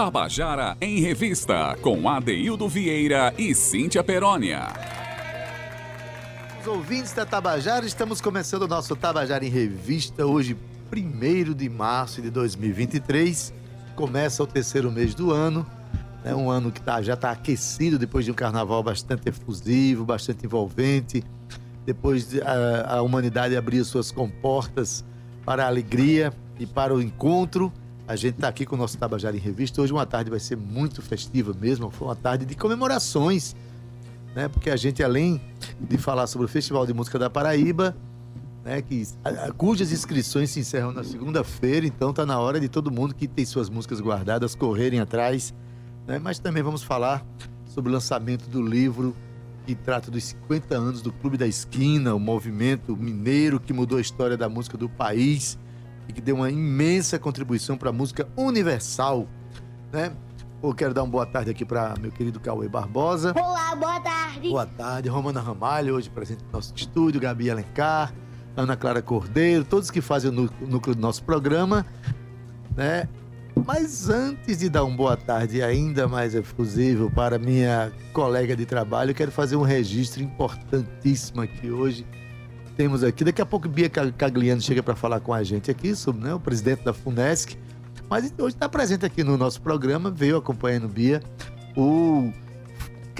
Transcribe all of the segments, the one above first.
Tabajara em Revista, com Adeildo Vieira e Cíntia Perónia. Os ouvintes da Tabajara, estamos começando o nosso Tabajara em Revista, hoje, 1 de março de 2023. Começa o terceiro mês do ano, é um ano que tá, já está aquecido depois de um carnaval bastante efusivo, bastante envolvente. Depois de, a, a humanidade abriu suas comportas para a alegria e para o encontro. A gente está aqui com o nosso Tabajara em Revista. Hoje uma tarde vai ser muito festiva mesmo. Foi uma tarde de comemorações, né? Porque a gente, além de falar sobre o Festival de Música da Paraíba, né? Que, a, cujas inscrições se encerram na segunda-feira, então está na hora de todo mundo que tem suas músicas guardadas correrem atrás né? Mas também vamos falar sobre o lançamento do livro que trata dos 50 anos do Clube da Esquina, o movimento mineiro que mudou a história da música do país e que deu uma imensa contribuição para a música universal, né? Eu quero dar uma boa tarde aqui para meu querido Cauê Barbosa. Olá, boa tarde. Boa tarde, Romana Ramalho, hoje presente no nosso estúdio, Gabi Alencar, Ana Clara Cordeiro, todos que fazem o núcleo do nosso programa, né? Mas antes de dar uma boa tarde ainda mais efusivo para minha colega de trabalho, eu quero fazer um registro importantíssimo aqui hoje. Temos aqui, daqui a pouco Bia Cagliano chega para falar com a gente aqui sobre né, o presidente da FUNESC. Mas hoje está presente aqui no nosso programa, veio acompanhando Bia, o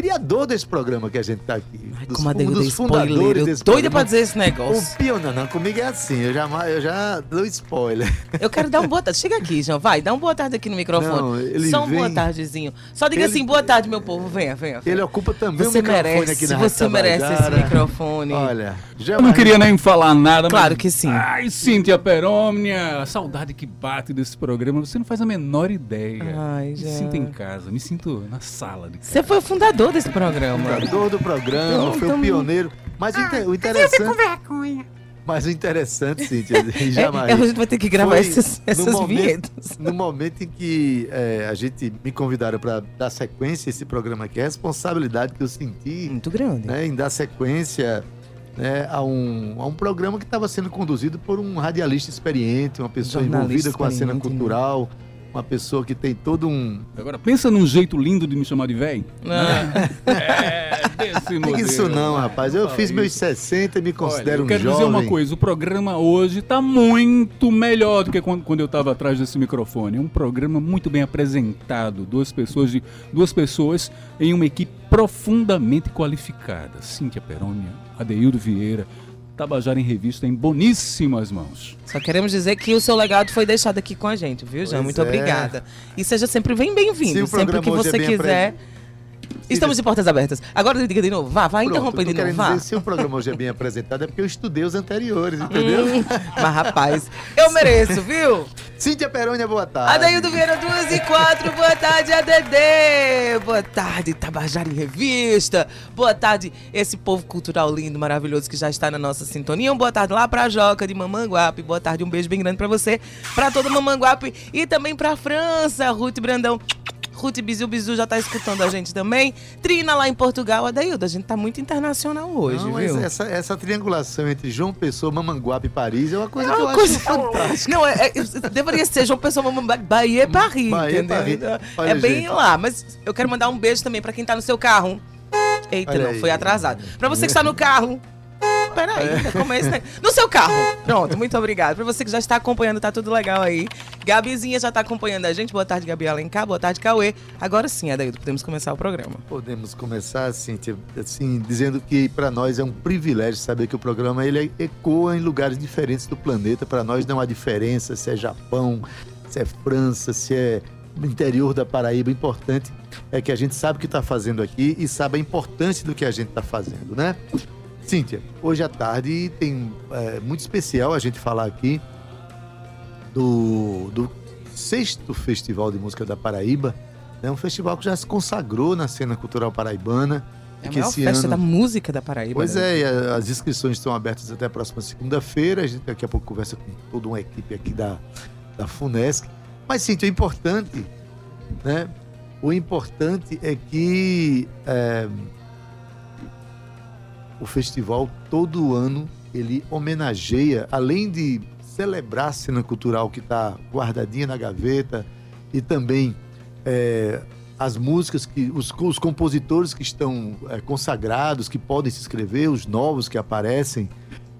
criador desse programa que a gente tá aqui. Ai, dos, um dos fundadores desse doida pra dizer esse negócio. O pioneiro, não, comigo é assim, eu já, eu já dou spoiler. Eu quero dar uma boa tarde. Chega aqui, João, vai, dá uma boa tarde aqui no microfone. Não, ele Só uma vem... boa tardezinho. Só diga ele... assim, boa tarde, meu povo, venha, venha. venha. Ele ocupa também você o microfone merece, aqui na Você merece esse microfone. Olha, já Eu não queria nem falar nada, Claro mas... que sim. Ai, Cíntia Perômnia, a saudade que bate desse programa, você não faz a menor ideia. Ai, já. Me sinto em casa, me sinto na sala de casa. Você foi o fundador desse programa fundador do programa, foi o pioneiro. Mas ah, o interessante. com vergonha. Mas o interessante, Cíntia, jamais. É, a gente vai ter que gravar esses, essas no momento, vinhetas. No momento em que é, a gente me convidaram para dar sequência a esse programa aqui, a responsabilidade que eu senti. Muito grande. Né, em dar sequência né, a, um, a um programa que estava sendo conduzido por um radialista experiente, uma pessoa envolvida com a cena né? cultural. Né? Uma pessoa que tem todo um. Agora, pensa num jeito lindo de me chamar de velho. Né? É, desse modelo. Diga isso não, rapaz. Eu fiz meus 60 e me considero Olha, eu quero jovem. dizer uma coisa: o programa hoje está muito melhor do que quando, quando eu estava atrás desse microfone. É um programa muito bem apresentado. Duas pessoas, de, duas pessoas em uma equipe profundamente qualificada. Cíntia Perônia, Adeildo Vieira. Tabajara em Revista em boníssimas mãos. Só queremos dizer que o seu legado foi deixado aqui com a gente, viu, Jean? Muito é. obrigada. E seja sempre bem bem-vindo. Sempre que você é quiser. Estamos de portas abertas. Agora diga de novo. Vá, vá interromper de novo. Vá. Dizer, se o programa hoje é bem apresentado, é porque eu estudei os anteriores, entendeu? Hum, mas, rapaz, eu mereço, viu? Cíntia Perônia, boa tarde. Adaildo Vieira, 2 e 4, boa tarde, ADD. Boa tarde, Tabajara em Revista. Boa tarde, esse povo cultural lindo, maravilhoso que já está na nossa sintonia. Um boa tarde lá pra Joca de Mamanguape. Boa tarde, um beijo bem grande pra você, pra todo Mamanguape e também pra França, Ruth Brandão. Ruth Bizu Bizu já tá escutando a gente também. Trina lá em Portugal. Adaildo, a gente tá muito internacional hoje, não, viu? Essa, essa triangulação entre João Pessoa, Mamanguape e Paris é uma coisa é uma que eu coisa... acho fantástica. Não, é, é, deveria ser João Pessoa, Mamanguape, Bahia e Paris, Bahia entendeu? Paris. Olha, é bem gente. lá. Mas eu quero mandar um beijo também pra quem tá no seu carro. Eita, Olha não, aí. foi atrasado. Pra você que está no carro, peraí, é. começa. Né? No seu carro. Pronto, muito obrigado. Pra você que já está acompanhando, tá tudo legal aí. Gabizinha já tá acompanhando a gente. Boa tarde, Gabi Alencar. Boa tarde, Cauê. Agora sim, Adaildo, podemos começar o programa. Podemos começar, assim, assim dizendo que para nós é um privilégio saber que o programa ele ecoa em lugares diferentes do planeta. Para nós não há diferença se é Japão, se é França, se é interior da Paraíba. Importante é que a gente sabe o que está fazendo aqui e sabe a importância do que a gente está fazendo, né? Cíntia, hoje à tarde tem é, muito especial a gente falar aqui do, do sexto Festival de Música da Paraíba. É né? um festival que já se consagrou na cena cultural paraibana. É a maior festa ano... da música da Paraíba. Pois né? é, as inscrições estão abertas até a próxima segunda-feira. A gente daqui a pouco conversa com toda uma equipe aqui da, da FUNESC. Mas, Cíntia, o importante, né? O importante é que é, o festival todo ano ele homenageia, além de celebrar a cena cultural que está guardadinha na gaveta e também é, as músicas que os, os compositores que estão é, consagrados, que podem se inscrever, os novos que aparecem.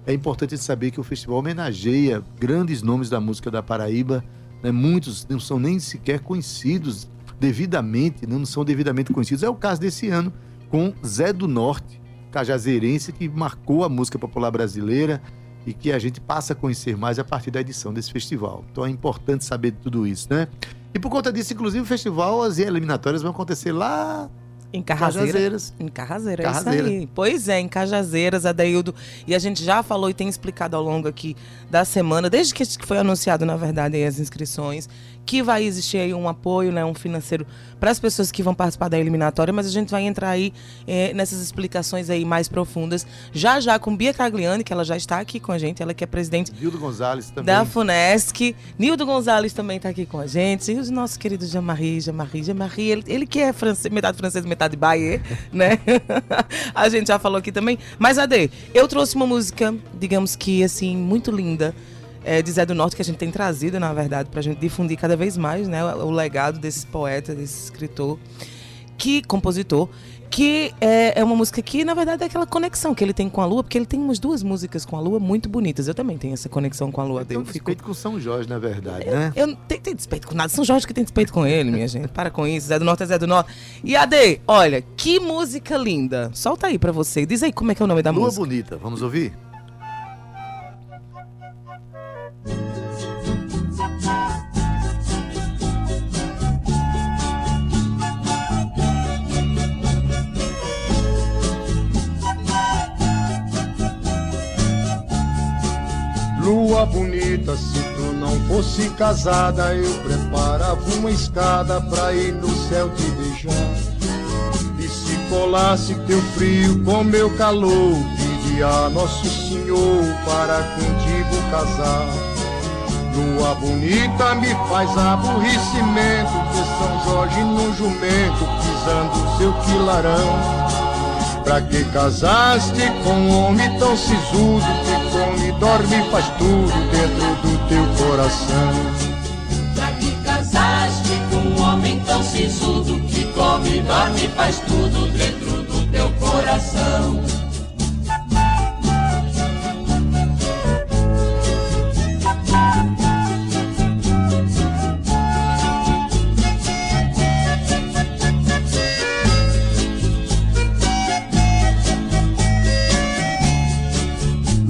É importante saber que o festival homenageia grandes nomes da música da Paraíba. Né? Muitos não são nem sequer conhecidos devidamente, não são devidamente conhecidos. É o caso desse ano com Zé do Norte, cajazeirense, que marcou a música popular brasileira e que a gente passa a conhecer mais a partir da edição desse festival. Então é importante saber de tudo isso, né? E por conta disso, inclusive, o festival, as eliminatórias vão acontecer lá em Cajazeiras. Em Carrazeira, é isso aí. Pois é, em Cajazeiras, Adaildo. E a gente já falou e tem explicado ao longo aqui da semana, desde que foi anunciado, na verdade, as inscrições, que vai existir aí um apoio, né, um financeiro para as pessoas que vão participar da eliminatória, mas a gente vai entrar aí é, nessas explicações aí mais profundas, já já com Bia Cagliani, que ela já está aqui com a gente, ela que é presidente Nildo Gonzalez também. da FUNESC. Nildo Gonzalez também está aqui com a gente. E os nossos queridos Jean-Marie, Jean-Marie, Jean-Marie, ele, ele que é francês, metade francês, metade baie, né? a gente já falou aqui também. Mas, Ade, eu trouxe uma música, digamos que, assim, muito linda, é, de Zé do Norte que a gente tem trazido, na verdade, para a gente difundir cada vez mais né, o, o legado desse poeta, desse escritor, que compositor, que é, é, uma música que, na verdade, é aquela conexão que ele tem com a Lua, porque ele tem umas duas músicas com a Lua muito bonitas. Eu também tenho essa conexão com a Lua dele. Tem um despeito com São Jorge, na verdade, eu, né? Eu não tenho, tenho despeito com nada. São Jorge que tem despeito com ele, minha gente. Para com isso. Zé do Norte é Zé do Norte. E Ade, olha, que música linda. Solta aí pra você. Diz aí como é que é o nome da Lua música. Lua Bonita. Vamos ouvir? Lua bonita, se tu não fosse casada, eu preparava uma escada pra ir no céu te beijar. E se colasse teu frio com meu calor, pedia Nosso Senhor para contigo casar. Lua bonita me faz aborrecimento, de São Jorge no jumento, pisando seu quilarão. Pra que casaste com um homem tão sisudo que come, dorme e faz tudo dentro do teu coração? Pra que casaste com um homem tão sisudo que come, dorme e faz tudo dentro do teu coração?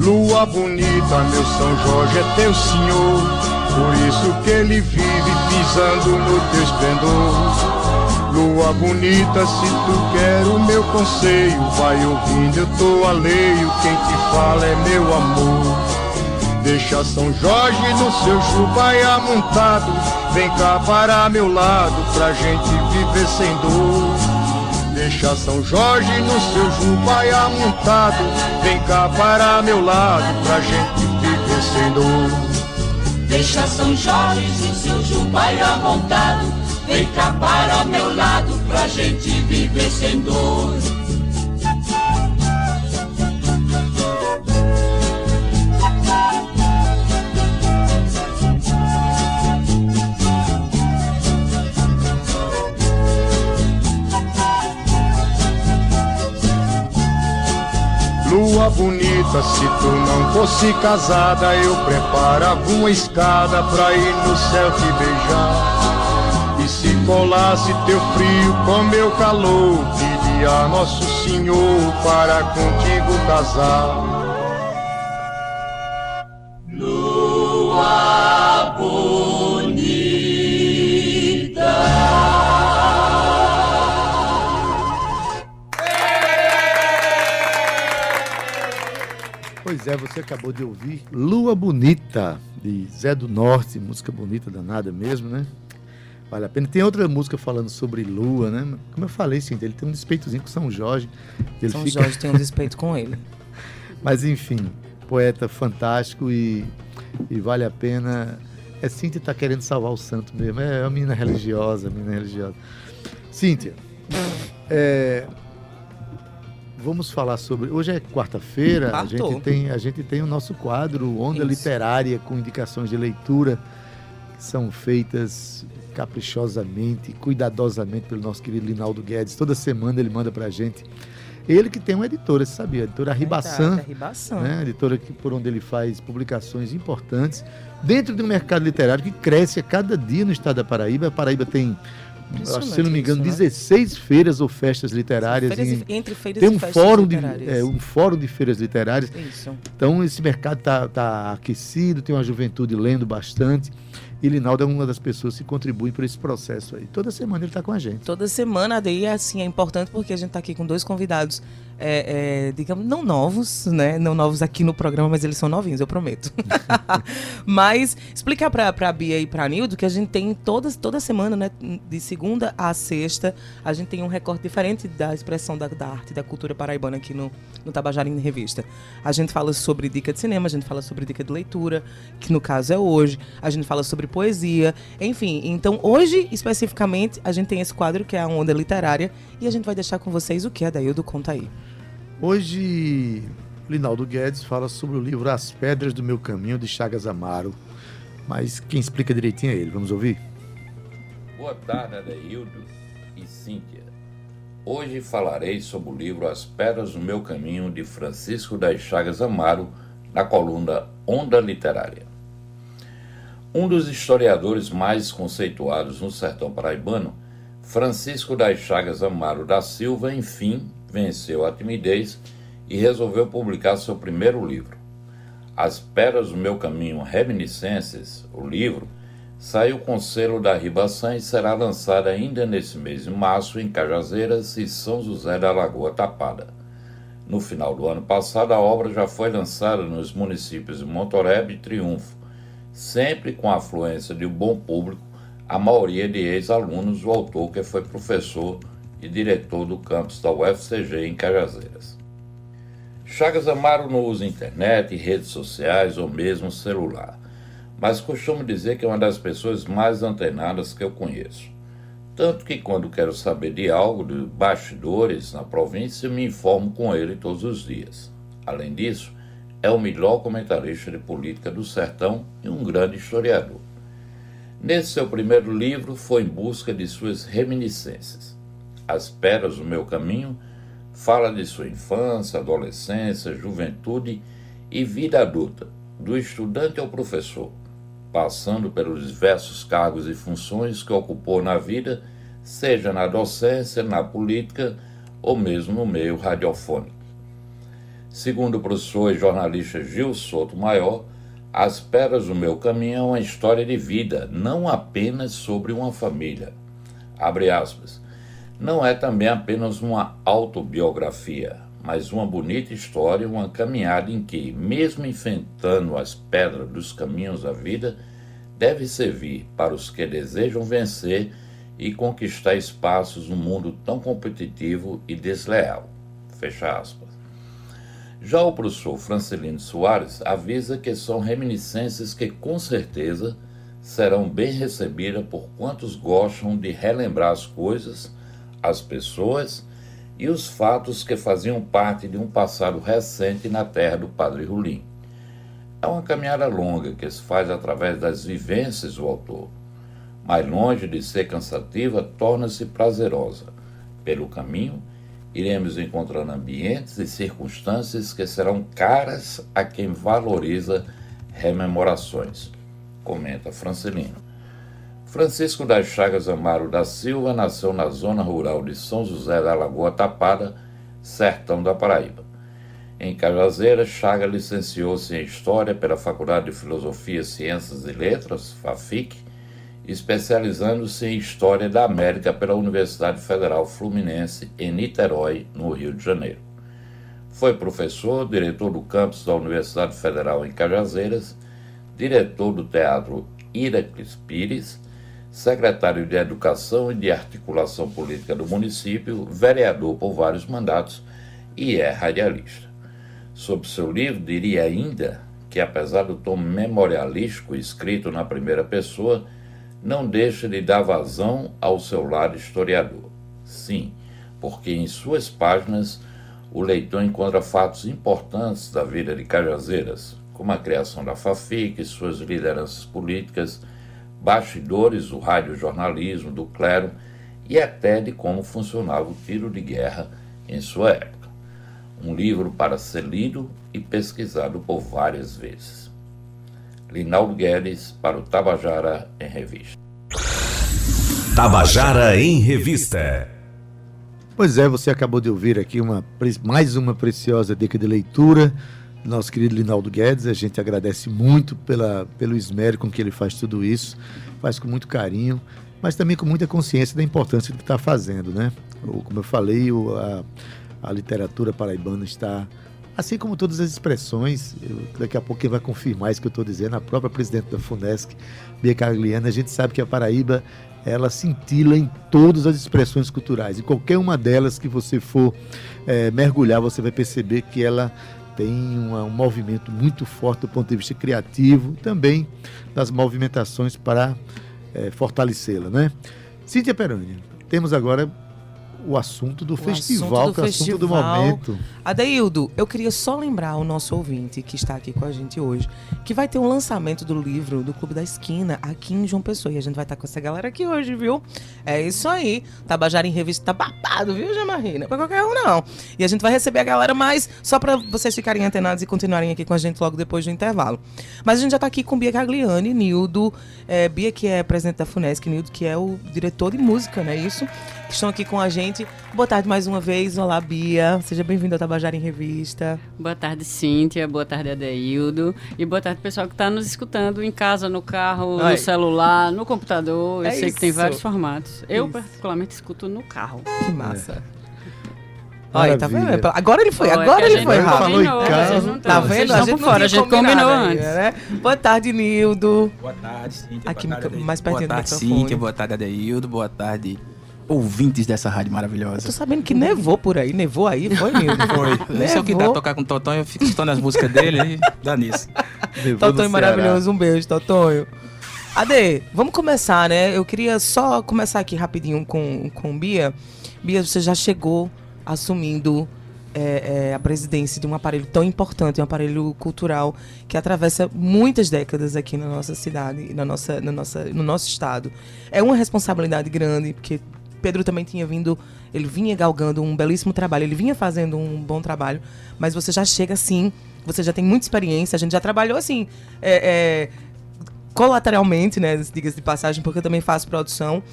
Lua bonita, meu São Jorge é teu senhor, por isso que ele vive pisando no teu esplendor. Lua bonita, se tu quer o meu conselho, vai ouvindo, eu tô alheio, quem te fala é meu amor. Deixa São Jorge no seu jubai amontado, vem cá para meu lado, pra gente viver sem dor. Deixa São Jorge no seu jubai amontado Vem cá para meu lado pra gente viver sem dor Deixa São Jorge no seu jubai amontado Vem cá para meu lado pra gente viver sem dor Lua bonita, se tu não fosse casada, eu preparava uma escada pra ir no céu te beijar. E se colasse teu frio com meu calor, pedia a Nosso Senhor para contigo casar. Pois é, você acabou de ouvir Lua Bonita, de Zé do Norte, música bonita danada mesmo, né? Vale a pena. Tem outra música falando sobre lua, né? Como eu falei, sim, ele tem um despeitozinho com São Jorge. São fica... Jorge tem um despeito com ele. Mas enfim, poeta fantástico e, e vale a pena. É Cíntia tá querendo salvar o santo mesmo. É uma menina religiosa, menina religiosa. Cíntia, é, vamos falar sobre. Hoje é quarta-feira, a gente, tem, a gente tem o nosso quadro Onda Isso. Literária com indicações de leitura. são feitas caprichosamente, cuidadosamente pelo nosso querido Linaldo Guedes. Toda semana ele manda pra gente. Ele que tem uma editora, você sabia? A editora Ribaçan, Ribaçan. né? editora que, por onde ele faz publicações importantes dentro de um mercado literário que cresce a cada dia no estado da Paraíba. A Paraíba tem, se não me engano, Impressionante 16 feiras ou festas literárias. Feiras em- e- entre feiras tem e um festas fórum, de, literárias. é, um fórum de feiras literárias. Isso. Então esse mercado está tá aquecido, tem uma juventude lendo bastante. E Linaldo é uma das pessoas que contribuem para esse processo aí. Toda semana ele está com a gente. Toda semana, daí assim, é importante porque a gente está aqui com dois convidados, é, é, digamos, não novos, né? Não novos aqui no programa, mas eles são novinhos, eu prometo. mas explicar para a Bia e para Nildo que a gente tem toda, toda semana, né? De segunda a sexta, a gente tem um recorte diferente da expressão da, da arte da cultura paraibana aqui no, no Tabajara em Revista. A gente fala sobre dica de cinema, a gente fala sobre dica de leitura, que no caso é hoje. A gente fala sobre poesia, enfim. Então, hoje, especificamente, a gente tem esse quadro que é a Onda Literária e a gente vai deixar com vocês o que é Daildo Conta aí. Hoje, Linaldo Guedes fala sobre o livro As Pedras do Meu Caminho, de Chagas Amaro. Mas quem explica direitinho é ele. Vamos ouvir? Boa tarde, Adeildo e Cíntia. Hoje falarei sobre o livro As Pedras do Meu Caminho, de Francisco das Chagas Amaro, na coluna Onda Literária. Um dos historiadores mais conceituados no sertão paraibano, Francisco das Chagas Amaro da Silva, enfim, venceu a timidez e resolveu publicar seu primeiro livro. As Pedras do Meu Caminho Reminiscências, o livro, saiu com selo da Ribaçã e será lançada ainda nesse mês de março em Cajazeiras e São José da Lagoa Tapada. No final do ano passado, a obra já foi lançada nos municípios de Montorebe e Triunfo, sempre com a afluência de um bom público, a maioria de ex-alunos do autor que foi professor e diretor do campus da UFCG em Cajazeiras. Chagas Amaro não usa internet, redes sociais ou mesmo celular, mas costumo dizer que é uma das pessoas mais antenadas que eu conheço. Tanto que quando quero saber de algo, de bastidores na província, me informo com ele todos os dias. Além disso, é o melhor comentarista de política do sertão e um grande historiador. Nesse seu primeiro livro, foi em busca de suas reminiscências. As Pedras do Meu Caminho fala de sua infância, adolescência, juventude e vida adulta, do estudante ao professor, passando pelos diversos cargos e funções que ocupou na vida, seja na docência, na política ou mesmo no meio radiofônico. Segundo o professor e jornalista Gil Souto Maior, As Pedras do Meu Caminho é uma história de vida, não apenas sobre uma família. Abre aspas. Não é também apenas uma autobiografia, mas uma bonita história, uma caminhada em que, mesmo enfrentando as pedras dos caminhos da vida, deve servir para os que desejam vencer e conquistar espaços num mundo tão competitivo e desleal. Fecha aspas. Já o professor Francelino Soares avisa que são reminiscências que, com certeza, serão bem recebidas por quantos gostam de relembrar as coisas, as pessoas e os fatos que faziam parte de um passado recente na terra do Padre Rulim. É uma caminhada longa que se faz através das vivências do autor. Mais longe de ser cansativa, torna-se prazerosa. Pelo caminho, iremos encontrando ambientes e circunstâncias que serão caras a quem valoriza rememorações, comenta Francelino. Francisco das Chagas Amaro da Silva nasceu na zona rural de São José da Lagoa Tapada, sertão da Paraíba. Em Cajazeiras, Chaga licenciou-se em História pela Faculdade de Filosofia, Ciências e Letras, FAFIC, especializando-se em História da América pela Universidade Federal Fluminense, em Niterói, no Rio de Janeiro. Foi professor, diretor do campus da Universidade Federal em Cajazeiras, diretor do Teatro Iraclis Pires, secretário de Educação e de Articulação Política do município, vereador por vários mandatos e é radialista. Sobre seu livro, diria ainda que, apesar do tom memorialístico escrito na primeira pessoa, não deixa de dar vazão ao seu lado historiador. Sim, porque em suas páginas o leitor encontra fatos importantes da vida de Cajazeiras, como a criação da FAFIC suas lideranças políticas, bastidores do radiojornalismo, do clero e até de como funcionava o tiro de guerra em sua época. Um livro para ser lido e pesquisado por várias vezes. Linaldo Guedes para o Tabajara em Revista. Tabajara em Revista. Pois é, você acabou de ouvir aqui uma, mais uma preciosa dica de leitura nosso querido Linaldo Guedes. A gente agradece muito pela, pelo esmero com que ele faz tudo isso, faz com muito carinho, mas também com muita consciência da importância do que está fazendo, né? Como eu falei, o, a, a literatura paraibana está assim como todas as expressões, eu, daqui a pouco quem vai confirmar isso que eu estou dizendo, a própria presidente da FUNESC, Bia Cagliana, a gente sabe que a Paraíba ela cintila em todas as expressões culturais. E qualquer uma delas que você for é, mergulhar, você vai perceber que ela tem uma, um movimento muito forte do ponto de vista criativo, também das movimentações para é, fortalecê-la. Né? Cíntia Peroni, temos agora o assunto do O festival, assunto do que é o assunto do momento. Adeildo, eu queria só lembrar o nosso ouvinte que está aqui com a gente hoje que vai ter um lançamento do livro do Clube da Esquina aqui em João Pessoa. E a gente vai estar com essa galera aqui hoje, viu? É isso aí. Tabajara em Revista tá babado, viu, Jamarrina? Não é pra qualquer um, não. E a gente vai receber a galera mais só para vocês ficarem antenados e continuarem aqui com a gente logo depois do intervalo. Mas a gente já tá aqui com Bia Cagliani, Nildo, é, Bia que é presidente da FUNESC, Nildo que é o diretor de música, não é isso? Que estão aqui com a gente. Boa tarde mais uma vez. Olá, Bia. Seja bem-vindo ao Tabajara em Revista. Boa tarde, Cíntia. Boa tarde, Adeildo. E boa tarde, pessoal que está nos escutando em casa, no carro, Ai. no celular, no computador. Eu É sei que tem isso. vários formatos. Eu, Isso. particularmente, escuto no carro. Que massa. Olha, tá vendo? Agora ele foi, é agora a ele gente foi não rápido. Combinou, casa. Tá tão- vendo? Estão por não fora, a gente combinou ainda, antes. né? Boa tarde, Nildo. Boa tarde, Cíntia. Aqui boa tarde, mais pertinho do Boa tarde, microfone. Cíntia. Boa tarde, Adeildo. Boa tarde, ouvintes dessa rádio Eu tô maravilhosa. sabendo que nevou por aí. Nevou aí? Foi, Nildo? Foi. Não sei o que dá Nevou. tocar com o Totonho, eu fico escutando as músicas dele e dá nisso. Totonho maravilhoso, um beijo, Totonho. Ade, vamos começar, né? Eu queria só começar aqui rapidinho com, com Bia. Bia, você já chegou assumindo é, é, a presidência de um aparelho tão importante, um aparelho cultural que atravessa muitas décadas aqui na nossa cidade, e na nossa, na nossa, no nosso estado. É uma responsabilidade grande, porque Pedro também tinha vindo, ele vinha galgando um belíssimo trabalho, ele vinha fazendo um bom trabalho, mas você já chega assim, você já tem muita experiência, a gente já trabalhou assim, é, é, colateralmente, né, diga-se de passagem, porque eu também faço produção.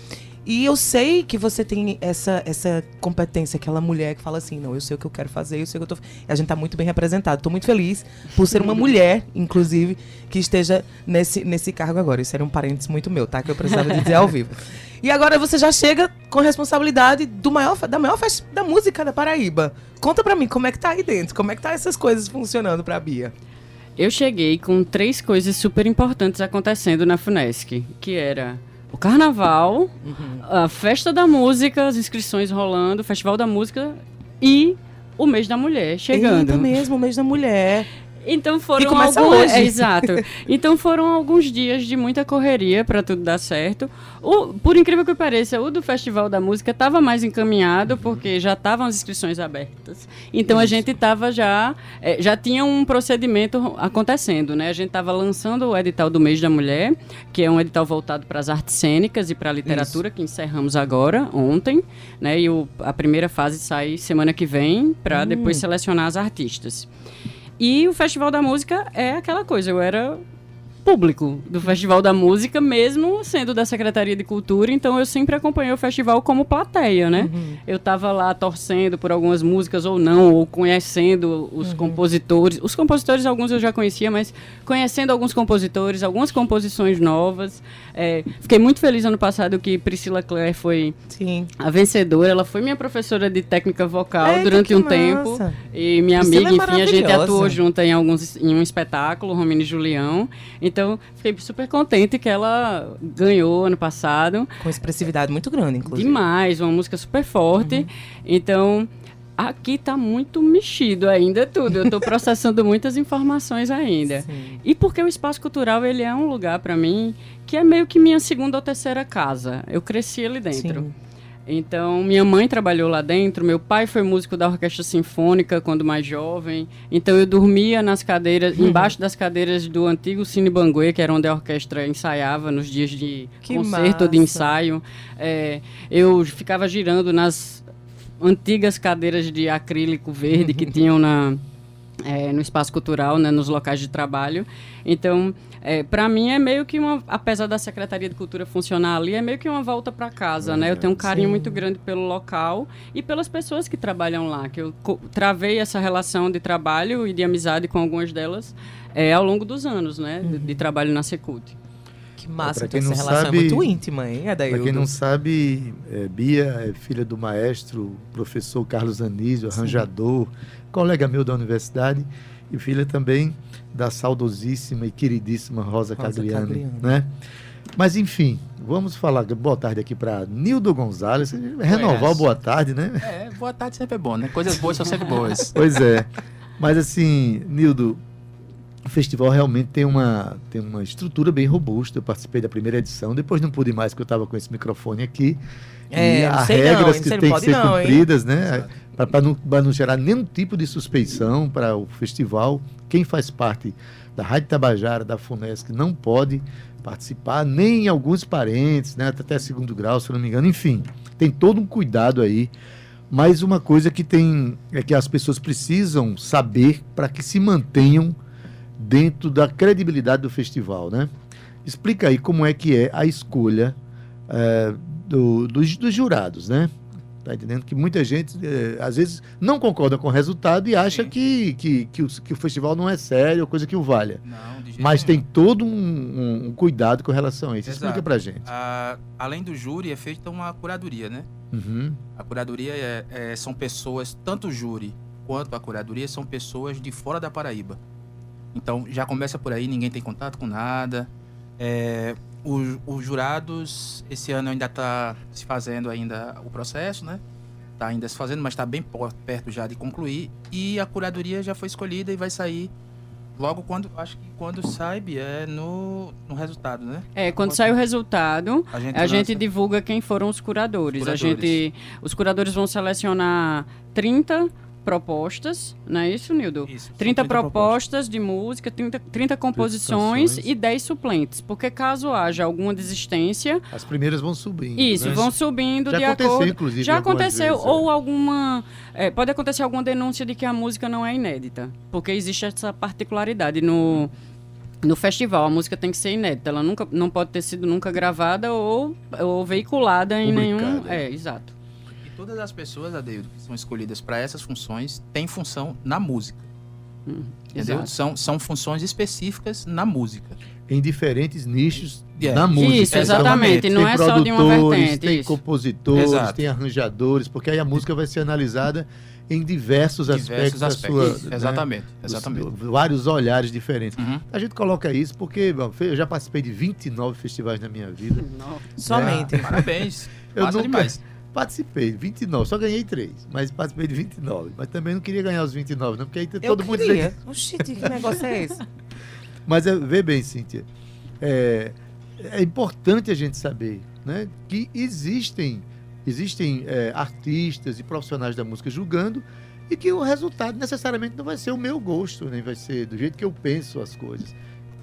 E eu sei que você tem essa, essa competência, aquela mulher que fala assim, não, eu sei o que eu quero fazer, eu sei o que eu tô... A gente tá muito bem representado. Tô muito feliz por ser uma mulher, inclusive, que esteja nesse, nesse cargo agora. Isso era um parênteses muito meu, tá? Que eu precisava dizer ao vivo. E agora você já chega com a responsabilidade do maior, da maior festa da música da Paraíba. Conta pra mim, como é que tá aí dentro? Como é que tá essas coisas funcionando pra Bia? Eu cheguei com três coisas super importantes acontecendo na FUNESC, que era o carnaval, a festa da música, as inscrições rolando, o festival da música e o mês da mulher chegando. Eita mesmo, o mês da mulher. Então foram alguns, é, exato. Então foram alguns dias de muita correria para tudo dar certo. O, por incrível que pareça, o do Festival da Música estava mais encaminhado porque já estavam as inscrições abertas. Então a gente estava já eh, já tinha um procedimento acontecendo, né? A gente estava lançando o edital do Mês da Mulher, que é um edital voltado para as artes cênicas e para a literatura que encerramos agora ontem, né? E o, a primeira fase sai semana que vem para depois selecionar as artistas. E o Festival da Música é aquela coisa, eu era público do Festival da Música, mesmo sendo da Secretaria de Cultura, então eu sempre acompanhei o festival como plateia, né? Eu tava lá torcendo por algumas músicas ou não, ou conhecendo os compositores. Os compositores, alguns eu já conhecia, mas conhecendo alguns compositores, algumas composições novas. É, fiquei muito feliz ano passado que Priscila Clare foi Sim. a vencedora. Ela foi minha professora de técnica vocal Eita, durante um massa. tempo. E minha Priscila amiga, é enfim, a gente atuou junto em alguns em um espetáculo, Romine e Julião. Então, fiquei super contente que ela ganhou ano passado. Com expressividade muito grande, inclusive. Demais, uma música super forte. Então, aqui tá muito mexido ainda tudo. Eu tô processando muitas informações ainda. Sim. E porque o espaço cultural, ele é um lugar para mim que é meio que minha segunda ou terceira casa. Eu cresci ali dentro. Sim. Então, minha mãe trabalhou lá dentro, meu pai foi músico da orquestra sinfônica quando mais jovem. Então, eu dormia nas cadeiras, embaixo das cadeiras do antigo Cine Banguê, que era onde a orquestra ensaiava nos dias de Que concerto ou de ensaio. É, eu ficava girando nas antigas cadeiras de acrílico verde que tinham na, é, no espaço cultural, né, nos locais de trabalho. Então, é, para mim é meio que uma, apesar da Secretaria de Cultura funcionar ali, é meio que uma volta para casa, né? Eu tenho um carinho muito grande pelo local e pelas pessoas que trabalham lá, que eu travei essa relação de trabalho e de amizade com algumas delas é, ao longo dos anos, né, de, de trabalho na Secult. Que massa, Pra então essa relação sabe- é muito íntima, hein, Para Adaildo? quem não sabe, é, Bia é filha do maestro, professor Carlos Anísio, arranjador, colega meu da universidade, e filha também da saudosíssima e queridíssima Rosa, Rosa Cagliani, Cagliani. né? Mas enfim, vamos falar boa tarde aqui para Nildo Gonzalez, renovar o boa tarde, né? É, boa tarde sempre é bom, né? Coisas boas são sempre boas. Pois é. Mas assim, Nildo, o festival realmente tem uma, tem uma estrutura bem robusta. Eu participei da primeira edição, depois não pude mais, porque eu estava com esse microfone aqui. É, e não há não, regras hein? que não têm que ser não, hein? cumpridas, né? Para não, não gerar nenhum tipo de suspeição para o festival. Quem faz parte da Rádio Tabajara, da FUNESC, não pode participar, nem alguns parentes, né? Até segundo grau, se não me engano. Enfim, tem todo um cuidado aí. Mas uma coisa que tem é que as pessoas precisam saber para que se mantenham dentro da credibilidade do festival, né? Explica aí como é que é a escolha eh, do- dos, dos jurados, né? Tá entendendo que muita gente eh, às vezes não concorda com o resultado e acha Sim. que, que, que, o, que o festival não é sério, coisa que o valha. Não, Mas tem nenhum. todo um, um- cuidado com relação a isso. Explica Exato. pra gente. Ah, além do júri, é feita uma curadoria, né? Uhum. A curadoria é- é- são pessoas, tanto o júri quanto a curadoria, são pessoas de fora da Paraíba. Então já começa por aí, ninguém tem contato com nada. É, os jurados, esse ano ainda está se fazendo ainda o processo, né? Está ainda se fazendo, mas está bem perto já de concluir. E a curadoria já foi escolhida e vai sair logo quando, acho que quando sai, é no, no resultado, né? É, quando sai o resultado, A gente, a gente divulga quem foram os curadores. Os A gente, os curadores vão selecionar 30 propostas, não é isso, Nildo? Isso, são 30 propostas de música, 30, 30 composições canções. e 10 suplentes. Porque caso haja alguma desistência, As primeiras vão subindo. isso, né? vão subindo Já de aconteceu, acordo. inclusive, Já aconteceu, vezes, é. ou alguma. é, pode acontecer alguma denúncia de que a música não é inédita. Porque existe essa particularidade no. No festival, a música tem que ser inédita. Ela nunca, não pode ter sido nunca gravada ou, ou veiculada em nenhum. Publicada. É, exato. Todas as pessoas, Adeildo, que são escolhidas para essas funções, têm função na música. Entendeu? Exato. São, são funções específicas na música. em diferentes nichos É. da música. Isso, Então, exatamente. tem Não é só de uma vertente. Tem isso. compositores, Exato. tem arranjadores, porque aí a música vai ser analisada em diversos, aspectos, Diversos da aspectos. sua. né, exatamente, exatamente. vários olhares diferentes. Uhum. A gente coloca isso porque bom, eu já participei de 29 festivais na minha vida. Somente. É. Parabéns. Eu Massa nunca- demais. Participei, 29, só ganhei três, mas participei de 29. Mas também não queria ganhar os 29, não, porque aí Eu todo mundo queria. dizia Oxi, que negócio é esse? Mas é, vê bem, Cíntia, é, é importante a gente saber né, que existem, existem é, artistas e profissionais da música julgando e que o resultado necessariamente não vai ser o meu gosto, nem vai ser do jeito que eu penso as coisas.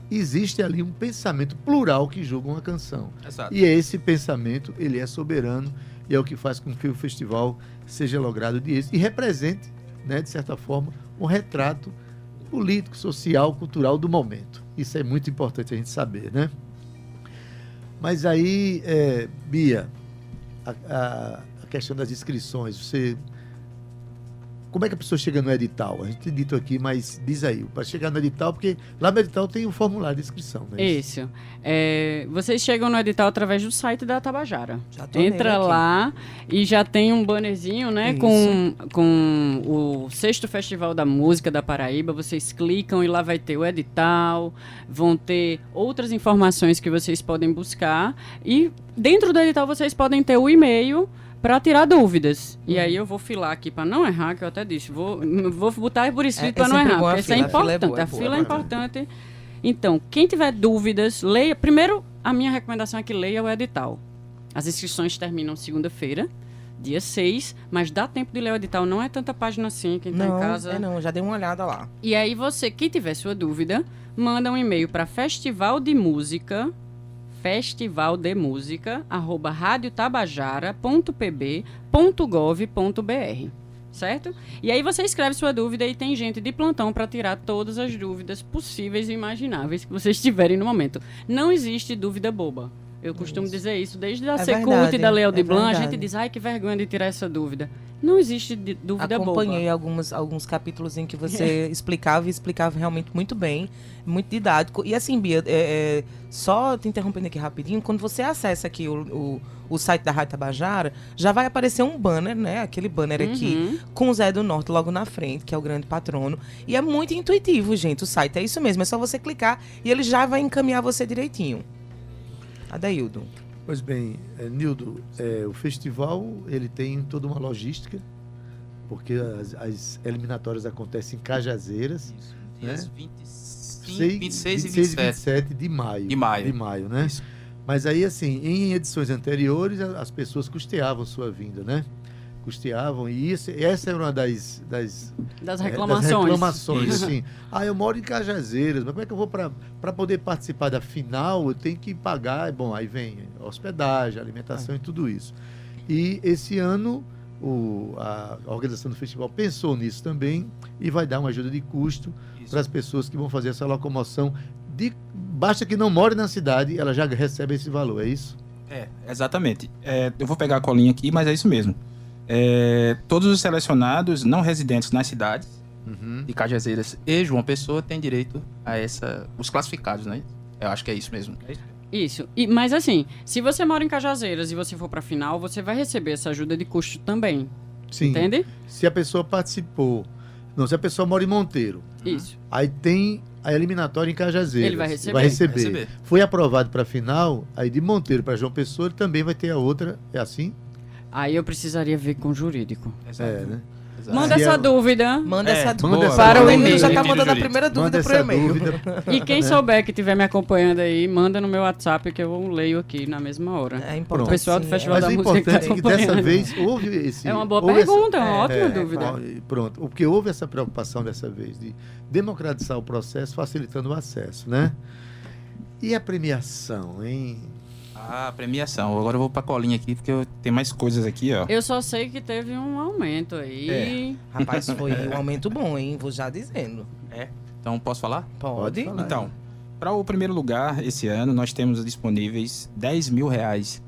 Existe ali um pensamento plural que julga uma canção. Exato. E esse pensamento, ele é soberano e é o que faz com que o festival seja logrado de êxito e represente, né, de certa forma, um retrato político, social, cultural do momento. Isso é muito importante a gente saber, né? Mas aí, é, Bia, a, a- a questão das inscrições, você... Como é que a pessoa chega no edital? A gente tem dito aqui, mas diz aí, para chegar no edital, porque lá no edital tem o formulário de inscrição, né? Isso. É, vocês chegam no edital através do site da Tabajara. Já tô nele Entra lá e já tem um bannerzinho, né? Isso. Com, com o sexto Festival da Música da Paraíba. Vocês clicam e lá vai ter o edital, vão ter outras informações que vocês podem buscar. E dentro do edital vocês podem ter o e-mail para tirar dúvidas. E aí eu vou filar aqui para não errar, que eu até disse. Vou, vou botar por escrito É- é para não sempre errar, porque isso é fila, a fila é importante. boa, é a fila é é boa. importante. Então, quem tiver dúvidas, leia. Primeiro, a minha recomendação é que leia o edital. As inscrições terminam segunda-feira. dia 6, mas dá tempo de ler o edital, não é tanta página assim, quem tá Não, em casa. é não, já dei uma olhada lá. E aí você, que tiver sua dúvida, manda um e-mail para Festival de Música, Festival de Música, arroba radiotabajara.pb.gov.br. Certo? E aí você escreve sua dúvida e tem gente de plantão para tirar todas as dúvidas possíveis e imagináveis que vocês tiverem no momento. Não existe dúvida boba. Eu costumo dizer isso desde a É Secult e da Leal de é Blanc. A verdade. gente diz, ai, que vergonha de tirar essa dúvida. Não existe dúvida boba. Acompanhei algumas, alguns capítulos em que você explicava e explicava realmente muito bem, muito didático. E assim, Bia, é, é, só te interrompendo aqui rapidinho, quando você acessa aqui o, o, o site da Rádio Tabajara, já vai aparecer um banner, né? Aquele banner aqui, Uhum. com o Zé do Norte logo na frente, que é o grande patrono. E é muito intuitivo, gente, o site. É isso mesmo, é só você clicar e ele já vai encaminhar você direitinho. Adaildo. Pois bem, é, Nildo, é, o festival ele tem toda uma logística, porque as, as eliminatórias acontecem em Cajazeiras, Dias né? 25, Sei- 26 e 27. 27 de maio. De maio. De maio, né? Isso. Mas aí, assim, em edições anteriores, as pessoas custeavam sua vinda, né? Custeavam, e isso, essa era uma das, das Das é, reclamações. Das reclamações, assim. Ah, eu moro em Cajazeiras, mas como é que eu vou para poder participar da final? Eu tenho que pagar. Bom, aí vem hospedagem, alimentação e tudo isso. E esse ano o, a organização do festival pensou nisso também e vai dar uma ajuda de custo para as pessoas que vão fazer essa locomoção. De, basta que não more na cidade, ela já recebe esse valor, é isso? É, exatamente. É, eu vou pegar a colinha aqui, mas é isso mesmo. É, todos os selecionados não residentes nas cidades Uhum. de Cajazeiras e João Pessoa têm direito a essa. Os classificados, né? Eu acho que é isso mesmo. É isso. Isso. E, mas assim, se você mora em Cajazeiras e você for pra final, você vai receber essa ajuda de custo também. Sim. Entende? Se a pessoa participou. Não, se a pessoa mora em Monteiro. Isso. Aí tem a eliminatória em Cajazeiras. Ele vai receber. Vai receber. Vai receber. Foi aprovado para a final, aí de Monteiro para João Pessoa ele também vai ter a outra. É assim? Aí eu precisaria ver com o jurídico. Exato. É, né? Exato. Manda essa é- dúvida. Manda É, essa manda dúvida. Para o e-mail. já tá mandando a primeira dúvida Manda pro essa e-mail. E quem souber que estiver me acompanhando aí, manda no meu WhatsApp que eu leio aqui na mesma hora. É O importante. pessoal do sim, Festival Mas da o Música que tá importante é que dessa vez houve esse. É uma boa pergunta, é uma é, ótima É, dúvida. Pronto, porque houve essa preocupação dessa vez de democratizar o processo, facilitando o acesso, né? E a premiação, hein? Ah, premiação. Agora eu vou pra colinha aqui, porque eu tenho mais coisas aqui, ó. Eu só sei que teve um aumento aí. Rapaz, foi um aumento bom, hein? Vou já dizendo. Então, posso falar? Pode? falar. Então, para o primeiro lugar esse ano, nós temos disponíveis 10 mil reais.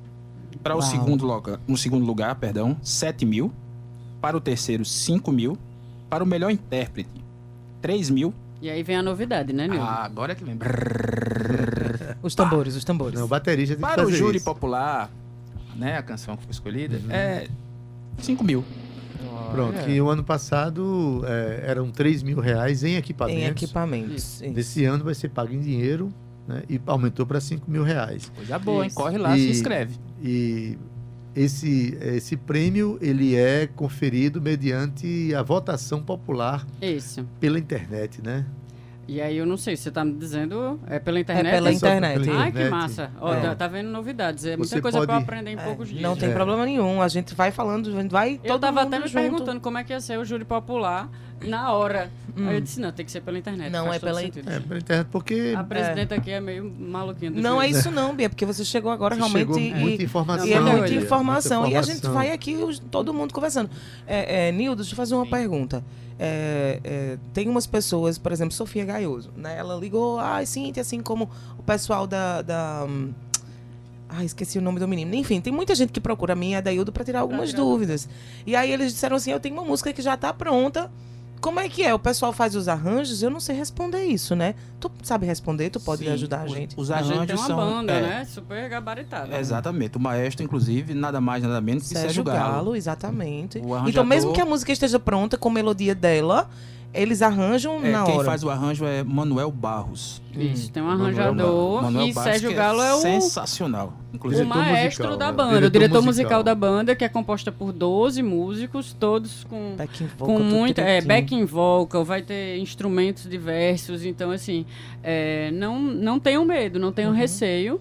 Para o segundo lugar, no segundo lugar, perdão, 7 mil. Para o terceiro, 5 mil. Para o melhor intérprete, 3 mil. E aí vem a novidade, né, Nildo? Ah, agora é que lembra. Os tambores, os tambores. Não, o baterista tem que Para o fazer júri isso. popular, né, a canção que foi escolhida, é 5 mil. Pronto, e o ano passado é, eram 3 mil reais em equipamentos. Em equipamentos. Isso. Nesse ano vai ser pago em dinheiro né, e aumentou para 5 mil reais. Coisa boa, hein? Corre lá, E- se inscreve. E esse, esse prêmio ele é conferido mediante a votação popular Isso. pela internet, né? E aí eu não sei, você tá me dizendo, é pela internet? pela Só pela internet. Ai, que internet. massa. Ó, É. tá, tá vendo novidades. É muita Você coisa pra eu pode- aprender em É, poucos dias. não tem É. problema nenhum. A gente vai falando, a gente vai. Eu tava mundo até me junto. perguntando como é que ia ser o júri popular na hora. Hum. Aí eu disse, não, tem que ser pela internet. Não, é pela- sentido. É, pela internet, porque A presidenta aqui é meio maluquinha do Não é isso não, Bia, porque você chegou agora realmente chegou e, muita informação. e é muita informação. muita E a gente vai aqui, todo mundo conversando. É, é, Nildo, deixa eu fazer uma pergunta. É, é, tem umas pessoas, por exemplo, Sofia Gaioso, né? Ela ligou, ai, Cintia, assim como o pessoal da. da Ai, esqueci o nome do menino. Enfim, tem muita gente que procura a mim e a Daildo pra tirar algumas dúvidas. E aí eles disseram assim: eu tenho uma música que já tá pronta. Como é que é? O pessoal faz os arranjos? Eu não sei responder isso, né? Tu sabe responder? Tu pode Sim, ajudar a os- gente? Os A gente tem arranjos uma são. banda, é, né? Super gabaritada. Exatamente. O maestro, inclusive, nada mais, nada menos que Sérgio Sérgio Galo, Galo. exatamente. O Então, mesmo que a música esteja pronta com melodia dela, eles arranjam É, na quem hora. faz o arranjo é Manuel Barros. Isso, tem um arranjador. Manuel e Barros, Sérgio que Galo é o, sensacional. o Inclusive, diretor maestro musical, da né? banda, Diretor o diretor musical. musical. da banda, que é composta por 12 músicos, todos com Backing vocal, com muita é, backing vocal, vai ter instrumentos diversos, então assim, é, não não tenham medo, não Uhum. tenham receio.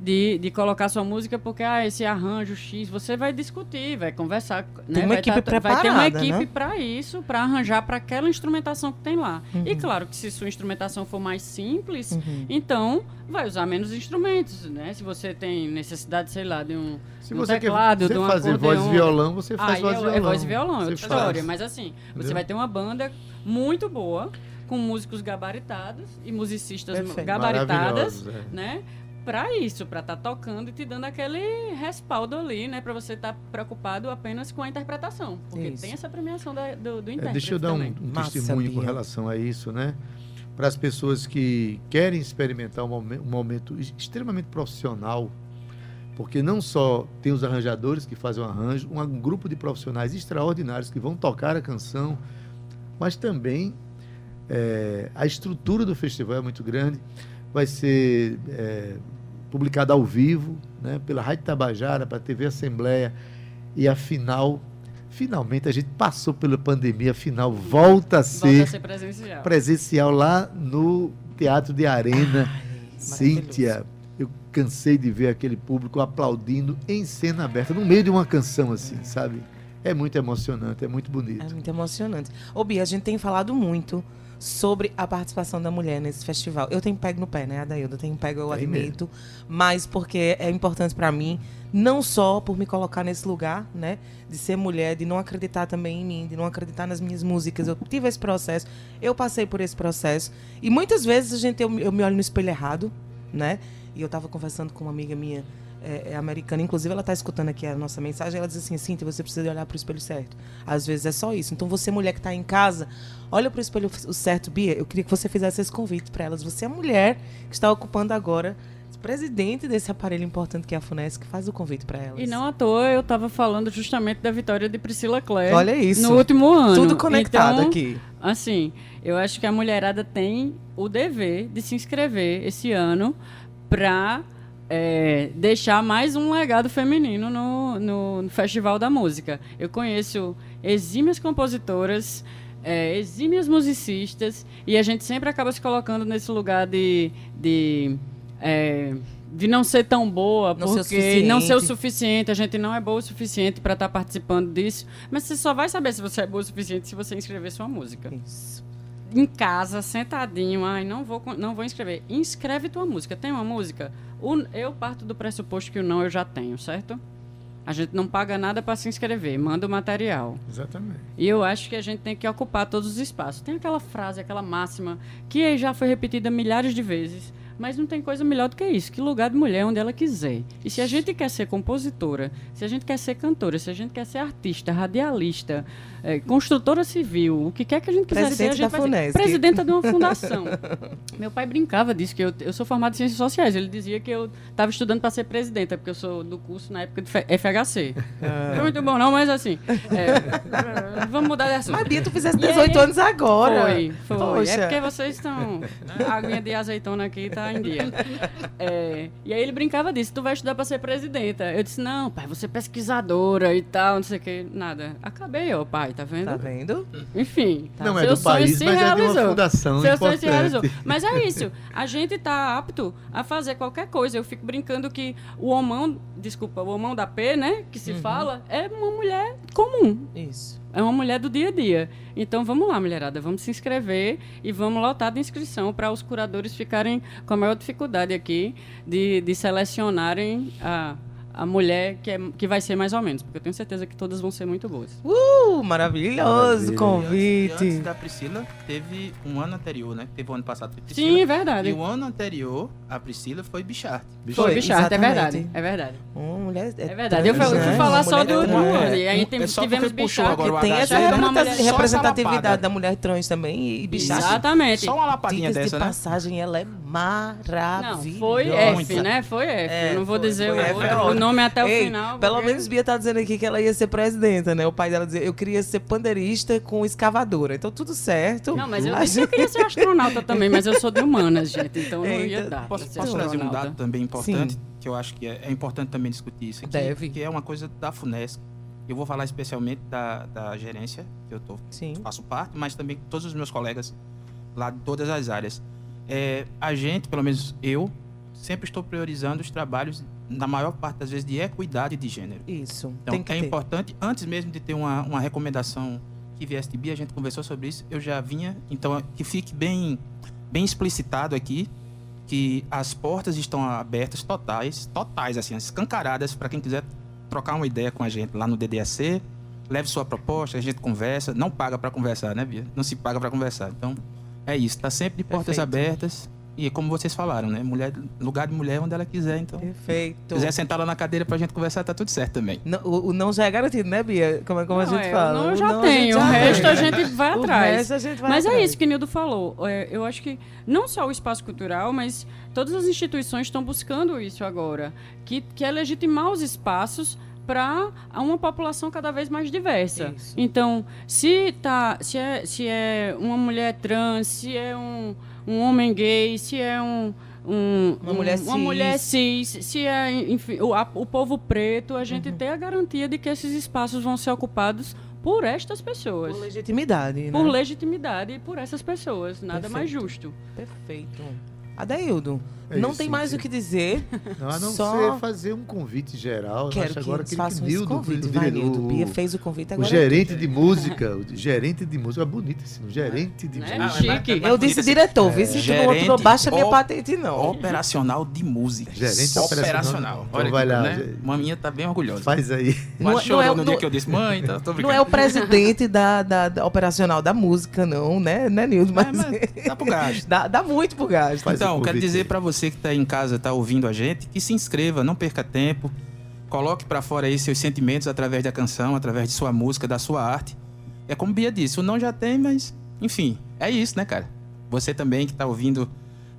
De, de colocar sua música porque ah, esse arranjo X, você vai discutir, vai conversar, né? uma vai, equipe vai ter uma equipe né? para isso, para arranjar para aquela instrumentação que tem lá. Uhum. E claro que se sua instrumentação for mais simples, então vai usar menos instrumentos, né? Se você tem necessidade, sei lá, de um, Se de um você teclado, quer de um fazer voz e violão, você faz Aí voz e é, violão. é voz e violão, é Você outra faz. história. Mas assim, você Entendeu? vai ter uma banda muito boa, com músicos gabaritados e musicistas Perfeito. gabaritadas, é. né? Pra isso, pra estar tocando e te dando aquele respaldo ali, né? Pra você estar preocupado apenas com a interpretação. Porque Isso. tem essa premiação da- do, do É, intérprete deixa eu dar um, também. um Massa, testemunho com relação a isso, né? Para as pessoas que querem experimentar um um momento, extremamente profissional, porque não só tem os arranjadores que fazem o arranjo, um, um grupo de profissionais extraordinários que vão tocar a canção, mas também é, a estrutura do festival é muito grande. Vai ser é, publicado ao vivo, né, pela Rádio Tabajara, para a TV Assembleia, e a final, finalmente a gente passou pela pandemia, a final volta a Volta ser a ser presencial. presencial lá no Teatro de Arena. maravilhoso. Cíntia, eu cansei de ver aquele público aplaudindo em cena aberta, no meio de uma canção assim, sabe? É muito emocionante, é muito bonito. É muito emocionante. Ô, Bia, a gente tem falado muito sobre a participação da mulher nesse festival. Eu tenho pego no pé, né, Adaildo? Eu tenho pego, eu Tem admito. Mas porque é importante pra mim, não só por me colocar nesse lugar, né? De ser mulher, de não acreditar também em mim, de não acreditar nas minhas músicas. Eu tive esse processo, eu passei por esse processo. E muitas vezes a gente, eu, eu me olho no espelho errado, né? E eu tava conversando com uma amiga minha é, é americana, inclusive ela tá escutando aqui a nossa mensagem, ela diz assim, Cintia, você precisa olhar pro espelho certo. Às vezes é só isso. Então você, mulher que tá em casa, olha espelho o certo, Bia, eu queria que você fizesse esse convite para elas. Você é mulher que está ocupando agora o presidente desse aparelho importante que é a FUNESC, faz o convite para elas. E não à toa eu tava falando justamente da vitória de Priscila Clare Olha isso. no último ano. Tudo conectado Então, aqui. Assim, eu acho que a mulherada tem o dever de se inscrever esse ano para deixar mais um legado feminino no, no, no Festival da Música. Eu conheço exímias compositoras, é, exímias musicistas, e a gente sempre acaba se colocando nesse lugar de. de é, de não ser tão boa, Não ser porque não ser o suficiente. a gente não é boa o suficiente para estar participando disso. Mas você só vai saber se você é boa o suficiente se você inscrever sua música Isso. Em casa, sentadinho, ai, não vou, não vou inscrever. Inscreve tua música. Tem uma música? O- eu parto do pressuposto que o não eu já tenho, certo? A gente não paga nada para se inscrever, manda o material. Exatamente. E eu acho que a gente tem que ocupar todos os espaços. Tem aquela frase, aquela máxima, que já foi repetida milhares de vezes, mas não tem coisa melhor do que isso. Que lugar de mulher onde ela quiser. E se a gente quer ser compositora, se a gente quer ser cantora, se a gente quer ser artista, radialista, eh, construtora civil, o que quer que a gente quiser Presidente ser, a gente vai ser. Presidenta de uma fundação. Meu pai brincava disso, que eu, eu sou formado em ciências sociais. Ele dizia que eu estava estudando para ser presidenta, porque eu sou do curso na época de FHC. Ah. Foi muito bom, não, mas assim. é, vamos mudar de assunto. Mas Bia, tu fizesse E aí- 18 anos agora. Foi, foi. Poxa. É porque vocês estão. A aguinha de azeitona aqui tá em dia. É, e aí ele brincava disso: tu vai estudar pra ser presidenta. Eu disse: não, pai, você é pesquisadora e tal, não sei o que. Nada. Acabei, ó, pai, tá vendo? Tá vendo? Enfim. Não é do país, se mas é de uma realizou. fundação Seu sonho se importante. realizou. Mas é isso. A gente tá apto a fazer qualquer coisa. Eu fico brincando que o homão, desculpa, o homão da P, né? Que Uhum. se fala, é uma mulher comum. Isso. É uma mulher do dia a dia. Então vamos lá, mulherada, vamos se inscrever e vamos lotar de inscrição para os curadores ficarem com a maior dificuldade aqui de, de selecionarem a, a mulher que, é, que vai ser mais ou menos, porque eu tenho certeza que todas vão ser muito boas. Uh, maravilhoso Maravilha. E convite. antes da Priscila, teve um ano anterior, né? Teve o ano passado, foi Priscila. Sim, é E verdade. o ano anterior, a Priscila foi Bichart. Foi, Bichart, é verdade. É verdade. Uma mulher É verdade. Eu fui, né? falar Uma só do trans. ano. E aí tem, É tivemos Bichart. Tem essa é representatividade da mulher trans também e bichar. Exatamente. Só uma lapadinha Dicas de dessa, né? passagem, ela é maravilhosa. Não, foi F, né? Foi F. É, eu não vou foi, dizer foi o, F, nome até o Ei, final. Pelo porque- menos Bia tá dizendo aqui que ela ia ser presidenta, né? O pai dela dizia, eu queria ser pandeirista com escavadora. Então tudo certo. Não, mas eu disse que eu queria ser astronauta também, mas eu sou de humanas, gente, então não ia dar. Posso, posso trazer um dado também importante, Sim. que eu acho que é, é importante também discutir isso aqui, Deve. que é uma coisa da FUNESC. Eu vou falar especialmente da, da gerência, que eu tô, Sim. faço parte, mas também todos os meus colegas lá de todas as áreas. É, a gente, pelo menos eu, sempre estou priorizando os trabalhos, na maior parte das vezes, de equidade de gênero. Isso. Então, é ter. importante, antes mesmo de ter uma, uma recomendação que viesse de Bia, a gente conversou sobre isso, eu já vinha, então que fique bem, bem explicitado aqui que as portas estão abertas totais, totais, assim, escancaradas para quem quiser trocar uma ideia com a gente lá no DDAC, leve sua proposta, a gente conversa, não paga para conversar, né, Bia? Não se paga para conversar. Então, é isso, tá sempre de portas Perfeito. abertas. E como vocês falaram, né? Mulher, lugar de mulher onde ela quiser, então. Perfeito. quiser sentar lá na cadeira pra gente conversar, tá tudo certo também. Não, o, o não já é garantido, né, Bia? Como, como a Não, gente é, fala. o não eu O já não tenho, o resto tem. a gente vai O atrás. resto a gente vai Mas é isso que o Nildo falou. É, Eu acho que não só o espaço cultural, mas todas as instituições estão buscando isso agora, que, que é legitimar os espaços para uma população cada vez mais diversa. Isso. Então, se tá, se é, se é uma mulher trans, se é um, um homem gay, se é um um- Uma um- mulher uma cis. mulher cis, se é enfim, o, a- o povo preto, a Uhum. gente tem a garantia de que esses espaços vão ser ocupados por estas pessoas. Por legitimidade, né? Por legitimidade e por essas pessoas. Nada mais Perfeito. justo. Perfeito. Adeildo, É não isso, tem mais o que dizer. Não, a não Só- ser fazer um convite geral. Eu Quero acho que agora que esse Nildo, convite. o Vai, Nildo. o- Bia fez o convite O agora. gerente de música, o gerente de música, é bonito esse, o gerente de Né? música. Chique. Eu disse diretor, vê se tu não, tu não baixa minha o- patente, não. Operacional de música. Gerente operacional. Então Olha vai lá, né? Maminha tá bem orgulhosa. Faz aí. Não é- não é- no não- dia que eu disse, mãe, tá, tô brincando. Não é o presidente da, da- da operacional da música, não, né, né Nildo? Mas, mas dá pro gasto. dá, dá muito pro gasto. Faz o então, quero dizer pra você que tá em casa, tá ouvindo a gente, que se inscreva, não perca tempo. Coloque pra fora aí seus sentimentos através da canção, através de sua música, da sua arte. É como Bia disse, o não já tem, mas enfim, é isso, né, cara? Você também que tá ouvindo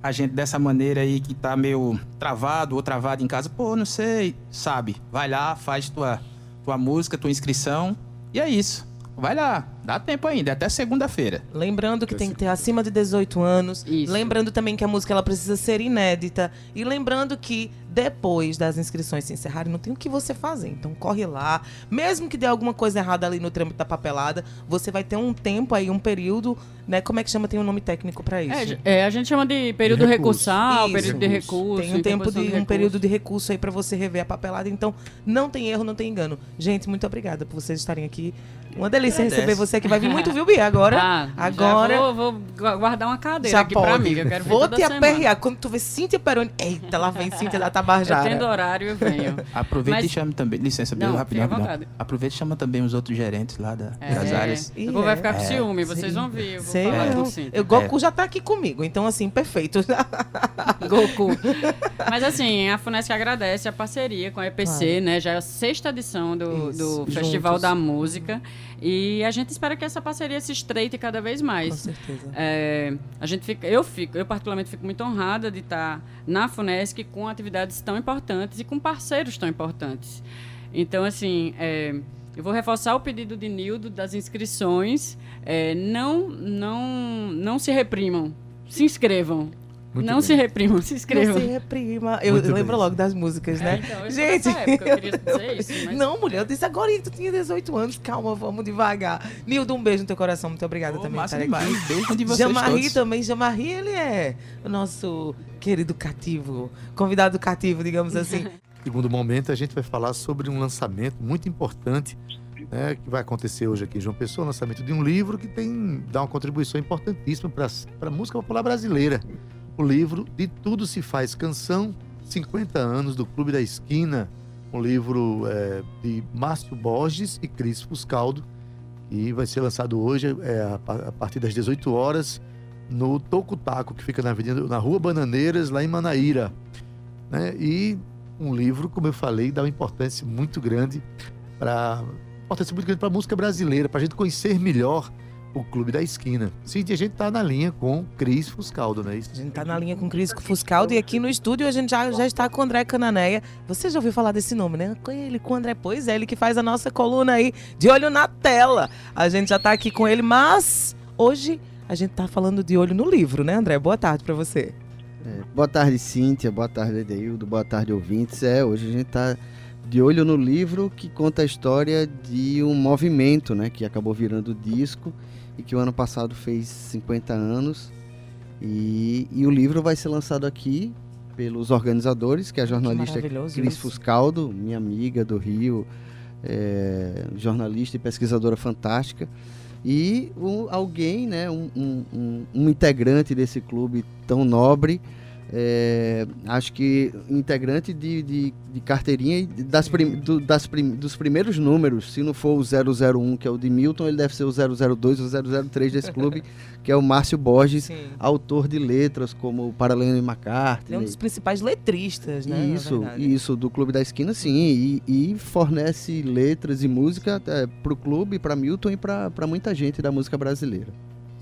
a gente dessa maneira aí que tá meio travado ou travado em casa, pô, não sei, sabe? Vai lá, faz tua tua música, tua inscrição e é isso. Vai lá, dá tempo ainda, é até segunda-feira. Lembrando que tem que ter acima de 18 anos. Isso. Lembrando também que a música ela precisa ser inédita. E lembrando que depois das inscrições se encerrarem, não tem o que você fazer. Então corre lá. Mesmo que dê alguma coisa errada ali no trâmite da papelada, você vai ter um tempo aí, um período, né? Como é que chama? Tem um nome técnico pra isso. É, é, a gente chama de período recurso. recursal, Isso. período de recurso. Tem um tempo interposição de um recurso. período de recurso aí pra você rever a papelada. Então, não tem erro, não tem engano. Gente, muito obrigada por vocês estarem aqui. Uma delícia Agradece. receber você que vai vir muito, viu, Bia? Agora. Ah, agora. já vou, vou gu- guardar uma cadeira Já aqui pode. pra mim, que eu quero Vou te aperrear. Quando tu vê Cíntia Peroni. Eita, lá vem Cíntia da Eu Tabajara. tendo horário, eu venho. Aproveita Mas- e chame também. Licença, Bia, rapidinho, rapidinho. Aproveita e chama também os outros gerentes lá da- É, das áreas. O povo vai é. ficar com É. ciúme, vocês Sim. vão ver. Eu vou Sei falar. Eu, Goku já tá aqui comigo, então assim, perfeito. Goku. Mas assim, a Funesc agradece a parceria com a EPC, né? Já é a sexta edição do, Isso, do Festival juntos. da Música. E a gente espera que essa parceria se estreite cada vez Com mais. certeza. É, a gente fica, eu fico, eu particularmente fico muito honrada de estar na Funesc com atividades tão importantes e com parceiros tão importantes. Então, assim, é, eu vou reforçar o pedido de Nildo das inscrições. É, não, não, não se reprimam, se inscrevam. Muito não bem. se reprimam, se Não inscrevam. se reprima. Eu Muito lembro logo das músicas, É, né? então, eu Gente, época, eu queria dizer isso, mas- não, mulher, eu disse agora que tu tinha 18 anos. Calma, vamos devagar. Nildo, um beijo no teu coração. Muito obrigada Ô, também massa demais. aqui. Beijo de vocês Jamarri todos. também. Jamarri, ele é o nosso querido cativo, convidado cativo, digamos assim. segundo momento, a gente vai falar sobre um lançamento muito importante né, que vai acontecer hoje aqui em João Pessoa, o lançamento de um livro que tem dá uma contribuição importantíssima para a música popular brasileira. O livro De Tudo Se Faz Canção, 50 anos do Clube da Esquina, um livro é, de Márcio Borges e Cris Fuscaldo, e vai ser lançado hoje é, a partir das 18 horas no Toco Taco, que fica na, avenida, na Rua Bananeiras, lá em Manaíra. Né? E um livro, como eu falei, dá uma importância muito grande para importância muito grande para a música brasileira, para a gente conhecer melhor o Clube da Esquina. Sim, a gente tá na linha com Cris Fuscaldo, não é isso? A gente tá na linha com o Cris Fuscaldo e aqui no estúdio a gente já, já está com o André Cananeia. Você já ouviu falar desse nome, né? Com ele, com o André. Pois é, ele que faz a nossa coluna aí de olho na tela. A gente já tá aqui com ele, mas hoje a gente tá falando de olho no livro, né, André? Boa tarde para você. É, boa tarde, Cíntia. Boa tarde, Edeildo. Boa tarde, ouvintes. É, hoje a gente está de olho no livro que conta a história de um movimento, né? Que acabou virando disco e que o ano passado fez 50 anos. E, e o livro vai ser lançado aqui pelos organizadores, que é a jornalista Cris. Fuscaldo, minha amiga do Rio, é, jornalista e pesquisadora fantástica. E um- alguém, né, um- um- um integrante desse clube tão nobre, é, acho que integrante de, de, de carteirinha e das prim- do- das prim- dos primeiros números, se não for o 001, que é o de Milton, ele deve ser o 002 ou 003 desse clube, que é o Márcio Borges, Sim. autor de letras como Paralelo e Ele é um McCartney. dos principais letristas, né? Isso, isso, do Clube da Esquina, sim. E, e fornece letras e música é, pro clube, para Milton e para muita gente da música brasileira.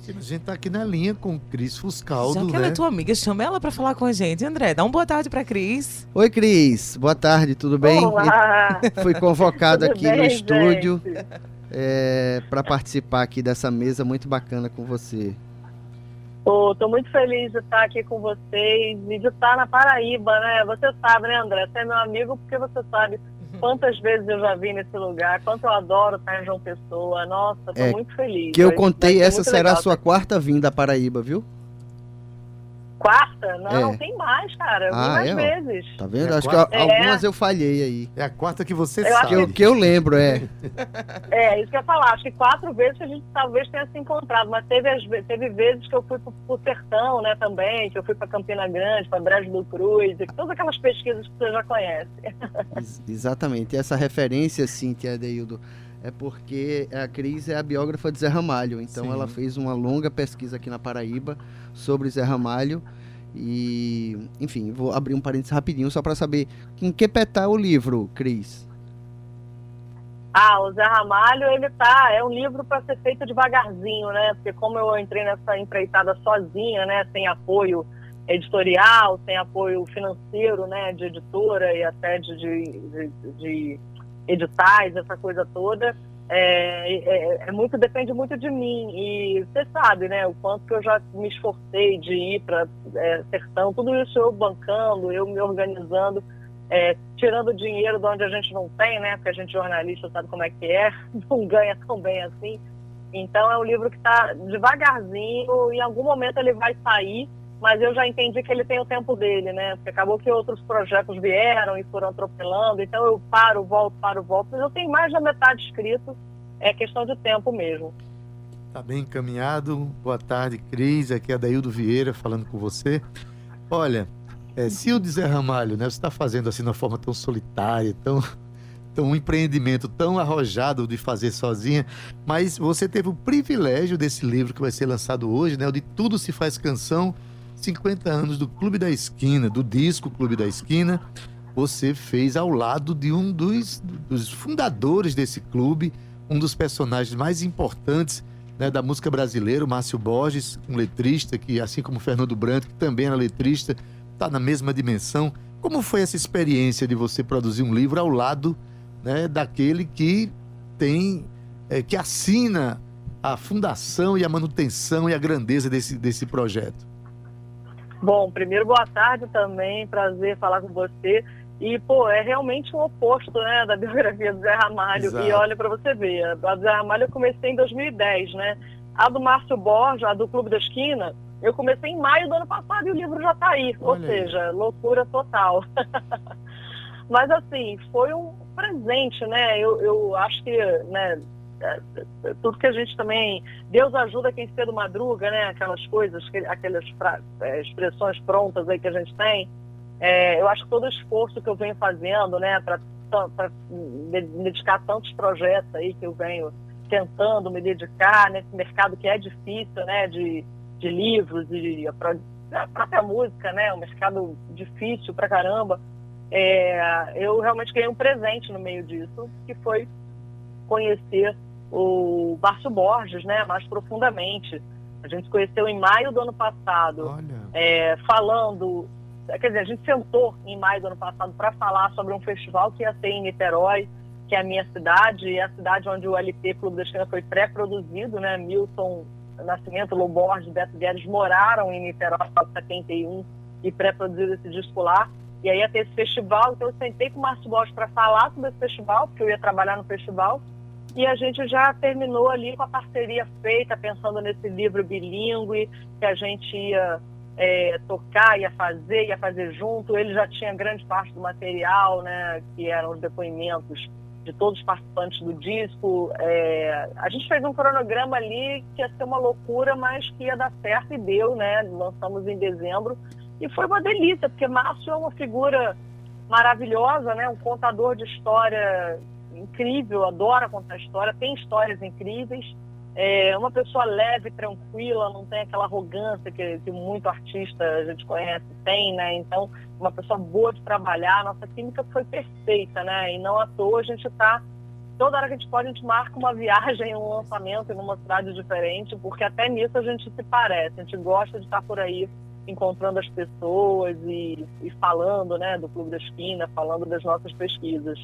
A gente tá aqui na linha com o Cris Fuscaldo, Já que né? ela é tua amiga, chama ela pra falar com a gente. André, dá uma boa tarde pra Cris. Oi, Cris. Boa tarde, tudo bem? Olá! Fui convocado aqui no bem, estúdio gente? para participar aqui dessa mesa muito bacana com você. Tô muito feliz de estar aqui com vocês e de estar na Paraíba, né? Você sabe, né, André? Você é meu amigo porque você sabe quantas vezes eu já vim nesse lugar, quanto eu adoro estar em João Pessoa. Nossa, tô É, muito feliz. Que eu contei, essa será a sua quarta vinda à Paraíba, viu? Quarta? Não, É. tem mais, cara. Ah, mais é, ó. vezes. Tá vendo? É Acho que quarta- al- algumas eu falhei aí. É a quarta que você Eu sabe. Que eu, que eu lembro, é. É, isso que eu ia falar. Acho que quatro vezes que a gente talvez tenha se encontrado, mas teve, as ve- teve vezes que eu fui pro, pro Sertão, né, também, que eu fui para Campina Grande, para Brejo do Cruz, e todas aquelas pesquisas que você já conhece. Ex- Exatamente. E essa referência, Cíntia Adeildo, é porque a Cris é a biógrafa de Zé Ramalho. Então Sim. ela fez uma longa pesquisa aqui na Paraíba sobre Zé Ramalho. E, enfim, vou abrir um parênteses rapidinho só para saber em que pé tá o livro, Cris. Ah, o Zé Ramalho, ele tá, é um livro para ser feito devagarzinho, né? Porque como eu entrei nessa empreitada sozinha, né, sem apoio editorial, sem apoio financeiro, né, de editora e até de, de, de- de editais, essa coisa toda, é, é- é muito depende muito de mim e você sabe, né, o quanto que eu já me esforcei de ir para sertão, tudo isso eu bancando, eu me organizando é, tirando dinheiro de onde a gente não tem, né? Porque a gente jornalista sabe como é que é, não ganha tão bem assim. Então é um livro que está devagarzinho, em algum momento ele vai sair, mas eu já entendi que ele tem o tempo dele, né? Porque acabou que outros projetos vieram e foram atropelando, então eu paro, volto, paro, volto, mas eu tenho mais da metade escrito, é questão de tempo mesmo. Tá bem encaminhado. Boa tarde, Cris. Aqui é Adaildo Vieira falando com você. Olha, é, se o Zé Ramalho, né, você está fazendo assim de uma forma tão solitária, tão, tão um empreendimento tão arrojado de fazer sozinha, mas você teve o privilégio desse livro que vai ser lançado hoje, né, o de Tudo se faz canção, 50 anos do Clube da Esquina, do disco Clube da Esquina. Você fez ao lado de um dos, dos fundadores desse clube, um dos personagens mais importantes né, da música brasileira, o Márcio Borges, um letrista que, assim como Fernando Branco, que também era letrista, está na mesma dimensão. Como foi essa experiência de você produzir um livro ao lado né, daquele que tem, é, que assina a fundação e a manutenção e a grandeza desse, desse projeto? Bom, primeiro boa tarde também, prazer falar com você. E, pô, é realmente um oposto, né, da biografia do Zé Ramalho. Exato. E olha para você ver, a do Zé Ramalho eu comecei em 2010, né? A do Márcio Borges, a do Clube da Esquina, eu comecei em maio do ano passado e o livro já tá aí. Ou Olha aí. seja, loucura total. Mas, assim, foi um presente, né? Eu, eu acho que, né, tudo que a gente também... Deus ajuda quem cedo madruga, né? Aquelas coisas, que- aquelas é, expressões prontas aí que a gente tem. É, eu acho que todo o esforço que eu venho fazendo, né, para me dedicar tantos projetos aí que eu venho tentando me dedicar nesse mercado que é difícil, né, de, de livros e a, pró- a própria música, né, um mercado difícil pra caramba. É, eu realmente ganhei um presente no meio disso, que foi conhecer o Márcio Borges, né, mais profundamente. A gente se conheceu em maio do ano passado é, falando. Quer dizer, a gente sentou em maio do ano passado para falar sobre um festival que ia ter em Niterói, que é a minha cidade, e a cidade onde o LP Clube da Esquina foi pré-produzido, né? Milton Nascimento, Lô Borges, Beto Guedes moraram em Niterói em 71 e pré-produziram esse disco lá. E aí ia ter esse festival, então eu sentei com o Márcio Borges para falar sobre esse festival, porque eu ia trabalhar no festival. E a gente já terminou ali com a parceria feita, pensando nesse livro bilíngue, que a gente ia é, tocar, ia fazer, ia fazer junto. Ele já tinha grande parte do material, né, que eram os depoimentos de todos os participantes do disco. É, a gente fez um cronograma ali que ia ser uma loucura, mas que ia dar certo e deu, né? Lançamos em dezembro e foi uma delícia, porque Márcio é uma figura maravilhosa, né? Um contador de história incrível, adora contar história, tem histórias incríveis. É uma pessoa leve, tranquila, não tem aquela arrogância que, que muito artista a gente conhece tem, né? Então, uma pessoa boa de trabalhar. Nossa química foi perfeita, né? E não à toa a gente está toda hora que a gente pode, a gente marca uma viagem, um lançamento em uma cidade diferente, porque até nisso a gente se parece, a gente gosta de estar por aí encontrando as pessoas e, e falando né, do Clube da Esquina, falando das nossas pesquisas.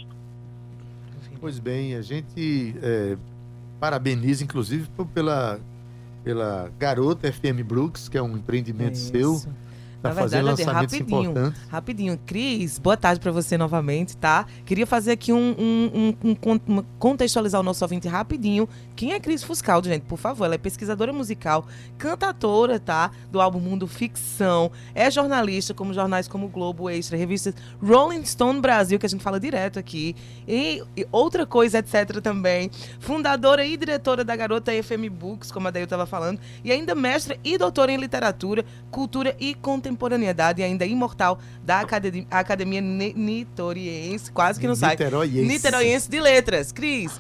Pois bem, a gente é, parabeniza, inclusive, pela, pela garota FM Brooks, que é um empreendimento Isso. seu. Na verdade, rapidinho, rapidinho. Cris, boa tarde para você novamente, tá? Queria fazer aqui um, um- um- um contextualizar o nosso ouvinte rapidinho. Quem é Cris Fuscaldo, gente? Por favor, ela é pesquisadora musical, cantatora, tá? Do álbum Mundo Ficção. É jornalista, como jornais como o Globo Extra, revistas Rolling Stone Brasil, que a gente fala direto aqui. E, e outra coisa, etc. também. Fundadora e diretora da Garota FM Books, como a Daí estava falando. E ainda mestra e doutora em literatura, cultura e contemporaneidade, e ainda imortal da Academia, Academia Ni- Nitoriense, quase que não sai. Niteróiense. Niteróiense de Letras. Cris,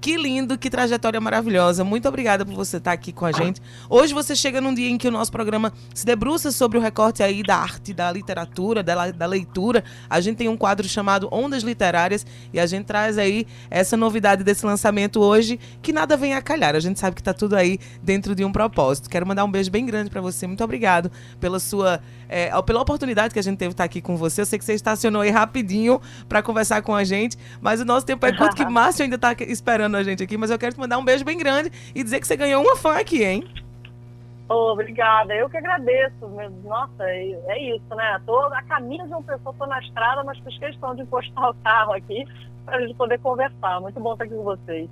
que lindo, que trajetória maravilhosa. Muito obrigada por você estar aqui com a gente. Hoje você chega num dia em que o nosso programa se debruça sobre o recorte aí da arte, da literatura, da, da leitura. A gente tem um quadro chamado Ondas Literárias e a gente traz aí essa novidade desse lançamento hoje, que nada vem a calhar. A gente sabe que tá tudo aí dentro de um propósito. Quero mandar um beijo bem grande para você. Muito obrigado pela sua é, pela oportunidade que a gente teve de estar aqui com você. Eu sei que você estacionou aí rapidinho para conversar com a gente, mas o nosso tempo é curto que Márcio ainda tá esperando a gente aqui, mas eu quero te mandar um beijo bem grande e dizer que você ganhou uma fã aqui, hein? Ô, obrigada, eu que agradeço. Nossa, é é isso, né? Tô a caminho de uma pessoa, tô na estrada, mas fiz questão de encostar o carro aqui para a gente poder conversar. Muito bom estar aqui com vocês.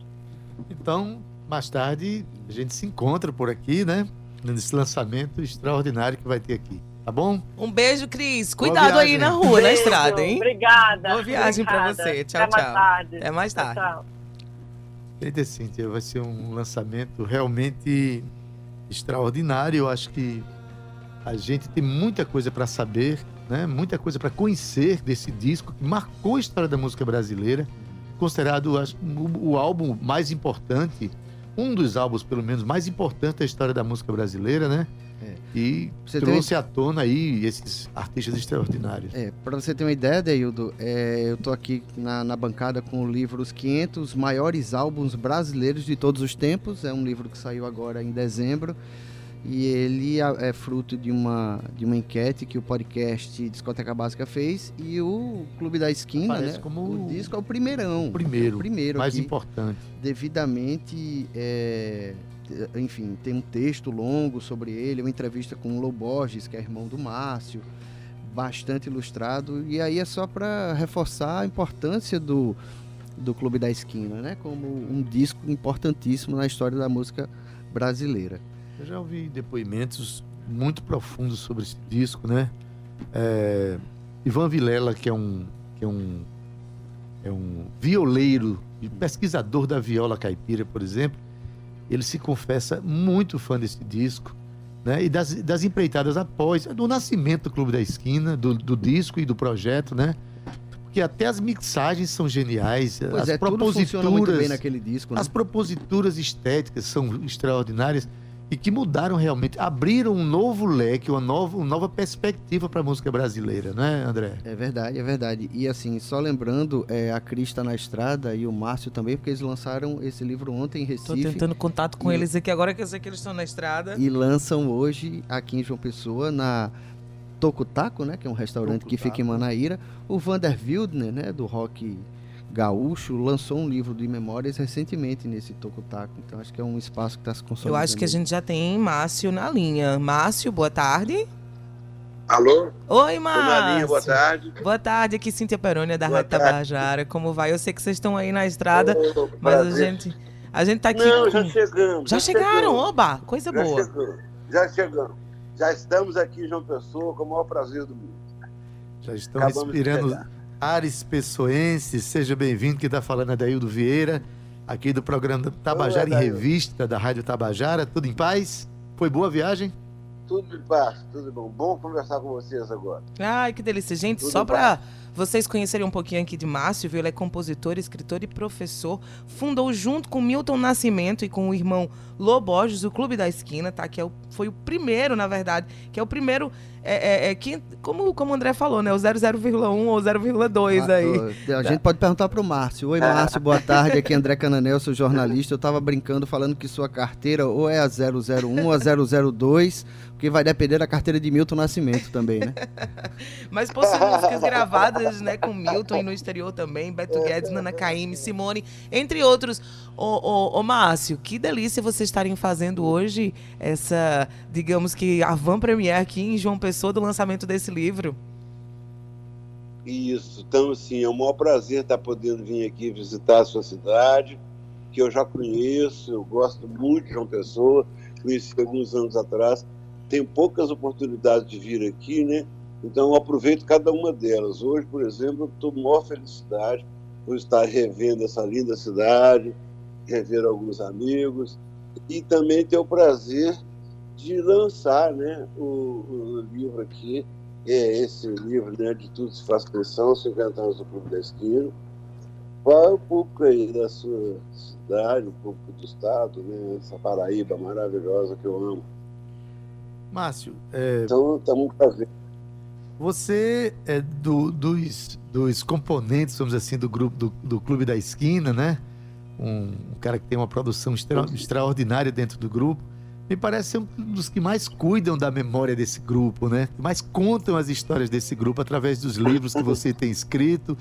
Então, mais tarde, a gente se encontra por aqui, né? Nesse lançamento extraordinário que vai ter aqui. Tá bom? Um beijo, Cris. Cuidado aí na rua, na Beijo, estrada, hein? Obrigada. Boa viagem pra obrigada. você. Tchau, Até mais tchau. tarde. Até mais Tchau, tarde. tchau. Cíntia, vai ser um lançamento realmente extraordinário. Eu acho que a gente tem muita coisa para saber, né? Muita coisa para conhecer desse disco que marcou a história da música brasileira, considerado acho, o, álbum mais importante, um dos álbuns pelo menos mais importantes da história da música brasileira, né? E Você trouxe à tona aí esses artistas extraordinários. É, para você ter uma ideia, Deildo, é, eu tô aqui na, na bancada com o livro Os 500 Maiores Álbuns Brasileiros de Todos os Tempos. É um livro que saiu agora em dezembro. E ele é é fruto de uma, de uma enquete que o podcast Discoteca Básica fez. E o Clube da Esquina, Parece né? como o disco é o primeirão. O primeiro, o primeiro mais aqui importante. devidamente, é, enfim, tem um texto longo sobre ele, uma entrevista com o Lou Borges, que é irmão do Márcio, bastante ilustrado, e aí é só para reforçar a importância do, do Clube da Esquina, né, como um disco importantíssimo na história da música brasileira. Eu já ouvi depoimentos muito profundos sobre esse disco, né? É, Ivan Vilela, que é um, que é um, é um violeiro pesquisador da viola caipira, por exemplo, ele se confessa muito fã desse disco, né? E das, das empreitadas após, do nascimento do Clube da Esquina, do, do disco e do projeto, né? Porque até as mixagens são geniais, Pois as é, proposituras, bem naquele disco, né? as proposituras estéticas são extraordinárias e que mudaram realmente, abriram um novo leque, uma nova, uma nova perspectiva para a música brasileira, né, André? É verdade, é verdade. E assim, só lembrando, é, a Cris tá na estrada e o Márcio também, porque eles lançaram esse livro ontem em Recife. tentando contato com E- eles aqui agora que eu sei que eles estão na estrada. E lançam hoje aqui em João Pessoa, na Tocutaco, né? Que é um restaurante que fica em Manaíra. O Vander Wildner, né? Do rock gaúcho, lançou um livro de memórias recentemente nesse Tocutaco. Então acho que é um espaço que está se Eu consolidando. acho que a gente já tem Márcio na linha. Márcio, boa tarde. Alô? Oi, Márcio. linha, boa tarde. Boa tarde, aqui Cíntia Perônia da Boa Rádio tarde. Tabajara. Como vai? Eu sei que vocês estão aí na estrada, Ô, mas a gente, a gente tá aqui. Não, com- já chegamos. Já chegaram, chegamos. oba, coisa Já boa. chegamos, já chegamos. Já estamos aqui João Pessoa com o maior prazer do mundo. Já estão Acabamos respirando. Ares pessoenses. Seja bem-vindo, que está falando é Daildo Vieira, aqui do programa Tabajara em Oi, Adaildo. Revista, da Rádio Tabajara. Tudo em paz? Foi boa a viagem? Tudo de paz, tudo bom. Bom conversar com vocês agora. Ai, que delícia. Gente, Tudo só para vocês conhecerem um pouquinho aqui de Márcio, viu? Ele é compositor, escritor e professor. Fundou junto com Milton Nascimento e com o irmão Loborges o Clube da Esquina, tá? Que é o, foi o primeiro, na verdade, que é o primeiro, é, é, é, que, como, como o André falou, né? O 00,1 ou 0,2 aí. A gente pode perguntar pro Márcio. Oi, Márcio, boa tarde. Aqui é André Cananel, sou jornalista. Eu tava brincando falando que sua carteira ou é a 001 ou a 002, porque vai depender da carteira de Milton Nascimento também, né? Mas possui músicas gravadas, né, com Milton e no exterior também, Beto Guedes, Nana Caymmi, Simone, entre outros. Ô, ô, ô, Márcio, que delícia vocês estarem fazendo hoje essa, digamos que, a van premiere aqui em João Pessoa do lançamento desse livro. Isso, então assim, é um maior prazer estar podendo vir aqui visitar a sua cidade, que eu já conheço, eu gosto muito de João Pessoa, conheci alguns anos atrás, tenho poucas oportunidades de vir aqui, né? Então eu aproveito cada uma delas. Hoje, por exemplo, eu estou com maior felicidade por estar revendo essa linda cidade, rever alguns amigos e também ter o prazer de lançar né, o, o livro aqui, é esse livro né, de Tudo se faz pressão, 50 anos do Clube da Esquina, para o público aí da sua cidade, o público do estado, né, essa Paraíba maravilhosa que eu amo. Márcio, é, Então, estamos um prazer. você é do- dos, dos componentes, vamos dizer assim, do grupo do, do Clube da Esquina, né? Um, um cara que tem uma produção extra- extraordinária dentro do grupo. Me parece ser um dos que mais cuidam da memória desse grupo, né? Que mais contam as histórias desse grupo através dos livros que você tem escrito,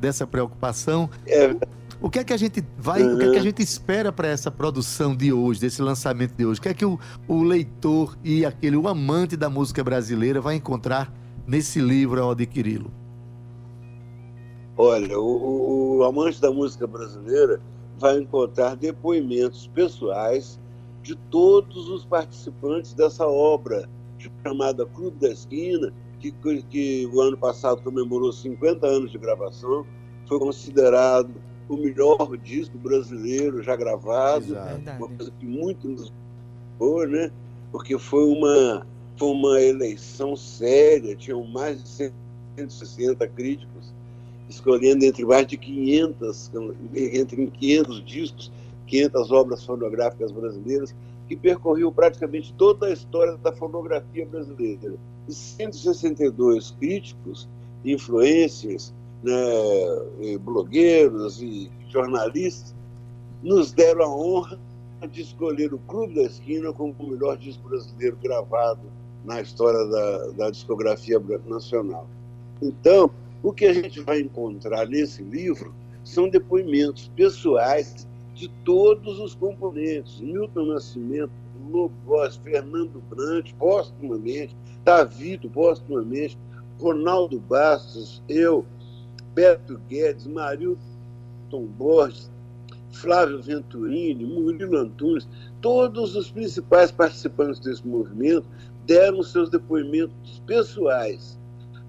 dessa preocupação. É, O que é que a gente vai, o que é que a Uhum. gente espera para essa produção de hoje, desse lançamento de hoje? O que é que o, o leitor e aquele o amante da música brasileira vai encontrar nesse livro ao adquiri-lo? Olha, o, o- amante da música brasileira vai encontrar depoimentos pessoais de todos os participantes dessa obra chamada Clube da Esquina, que, que o ano passado comemorou 50 anos de gravação, foi considerado o melhor disco brasileiro já gravado, Verdade. uma coisa que muito nos foi, né? Porque foi uma, foi uma eleição séria, tinham mais de 160 críticos escolhendo entre mais de 500, entre 500 discos, 500 obras fonográficas brasileiras, que percorriam praticamente toda a história da fonografia brasileira. E 162 críticos, influencers, né, e blogueiros e jornalistas, nos deram a honra de escolher o Clube da Esquina como o melhor disco brasileiro gravado na história da, da discografia nacional. Então, o que a gente vai encontrar nesse livro são depoimentos pessoais de todos os componentes. Milton Nascimento, Lobo Fernando Brant, postumamente, Tavito, postumamente, Ronaldo Bastos, eu, Beto Guedes, Marilton Borges, Flávio Venturini, Murilo Antunes, todos os principais participantes desse movimento deram seus depoimentos pessoais.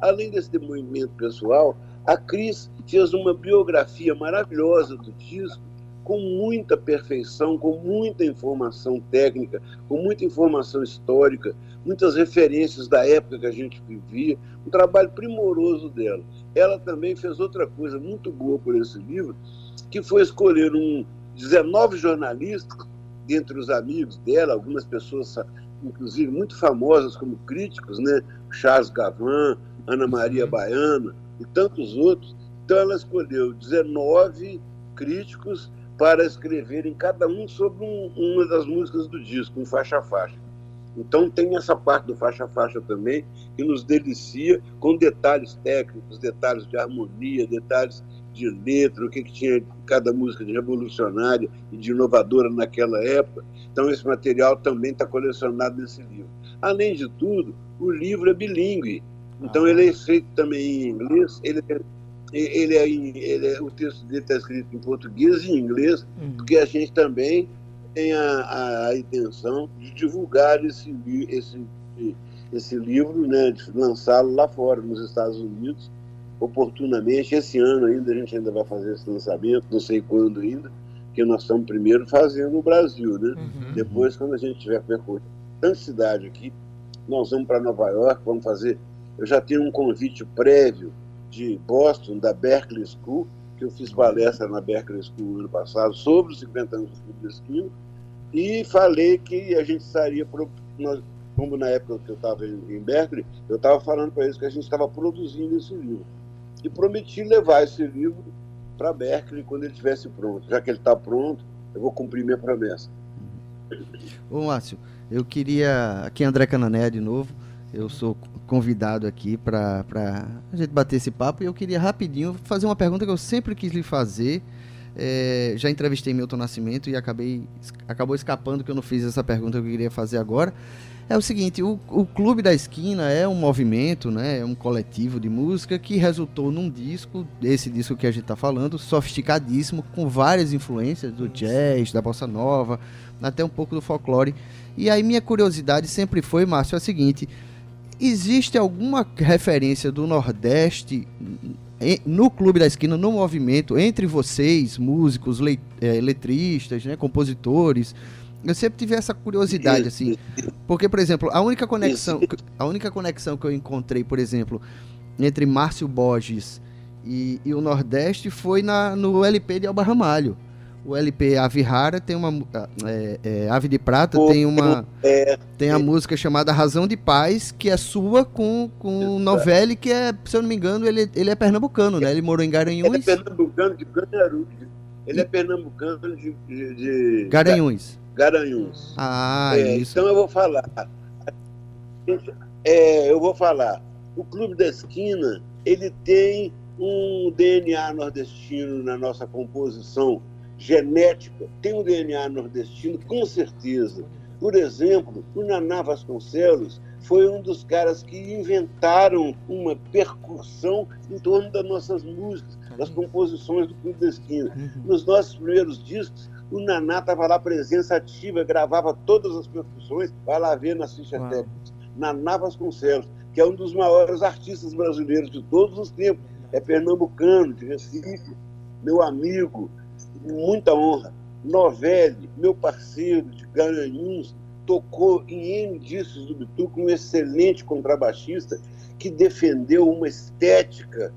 Além desse depoimento pessoal, a Cris fez uma biografia maravilhosa do disco, com muita perfeição, com muita informação técnica, com muita informação histórica, muitas referências da época que a gente vivia, um trabalho primoroso dela. Ela também fez outra coisa muito boa por esse livro, que foi escolher um 19 jornalistas dentre os amigos dela, algumas pessoas inclusive muito famosas como críticos, né? Charles Gavan, Ana Maria Baiana e tantos outros. Então ela escolheu 19 críticos para escreverem cada um sobre um, uma das músicas do disco, um faixa a faixa. Então tem essa parte do faixa a faixa também que nos delicia com detalhes técnicos, detalhes de harmonia, detalhes de letra, o que, que tinha cada música de revolucionária e de inovadora naquela época. Então esse material também está colecionado nesse livro. Além de tudo, o livro é bilíngue. Então ah. ele é feito também em inglês. Ele é, ele é, ele é o texto dele está escrito em português e em inglês, uhum. porque a gente também tem a, a, a, intenção de divulgar esse, esse, esse livro, né, de lançá-lo lá fora, nos Estados Unidos, oportunamente. Esse ano ainda a gente ainda vai fazer esse lançamento, não sei quando ainda, que nós estamos primeiro fazendo no Brasil, né? Uhum. Depois, quando a gente tiver percorrido tanta cidade aqui, nós vamos para Nova York, vamos fazer. Eu já tenho um convite prévio de Boston, da Berkeley School, que eu fiz palestra na Berkeley School ano passado sobre os 50 anos do Clube da Esquina, e falei que a gente estaria, nós, como na época que eu estava em Berkeley, eu estava falando para eles que a gente estava produzindo esse livro. E prometi levar esse livro para Berkeley quando ele estivesse pronto. Já que ele está pronto, eu vou cumprir minha promessa. Ô, Márcio, eu queria. Aqui é André Canané de novo. Eu sou convidado aqui para a gente bater esse papo e eu queria rapidinho fazer uma pergunta que eu sempre quis lhe fazer. É, já entrevistei Milton Nascimento e acabei acabou escapando que eu não fiz essa pergunta que eu queria fazer agora. É o seguinte, o, o Clube da Esquina é um movimento, né, é um coletivo de música que resultou num disco, esse disco que a gente está falando, sofisticadíssimo, com várias influências do jazz, da bossa nova, até um pouco do folclore. E aí minha curiosidade sempre foi, Márcio, é a seguinte: existe alguma referência do Nordeste no Clube da Esquina, no movimento, entre vocês, músicos, eh, letristas, né, compositores? Eu sempre tive essa curiosidade, assim. Porque, por exemplo, a única conexão, a única conexão que eu encontrei, por exemplo, entre Márcio Borges e, e o Nordeste foi na, no LP de Alba Ramalho. O LP Ave Rara tem uma. ah, É, é, Ave de Prata Pô, tem uma. É, Tem a música chamada Razão de Paz, que é sua com, com o Novelli, que é, se eu não me engano, ele, ele é pernambucano, né? Ele morou em ele é Garanhuns. pernambucano de Canharu. Ele é pernambucano de, de, de Garanhuns. Garanhuns. Ah, É, isso. Então eu vou falar. É, eu vou falar. O Clube da Esquina, ele tem um DNA nordestino na nossa composição genética. Tem um DNA nordestino, com certeza. Por exemplo, o Naná Vasconcelos foi um dos caras que inventaram uma percussão em torno das nossas músicas, das composições do Clube da Esquina. Nos nossos primeiros discos, o Naná estava lá, presença ativa, gravava todas as percussões, vai lá ver nas fichas Uau. técnicas. Naná Vasconcelos, que é um dos maiores artistas brasileiros de todos os tempos, é pernambucano, de Recife, meu amigo, muita honra. Novelli, meu parceiro de Garanhuns, tocou em N discos do Bituca, um excelente contrabaixista que defendeu uma estética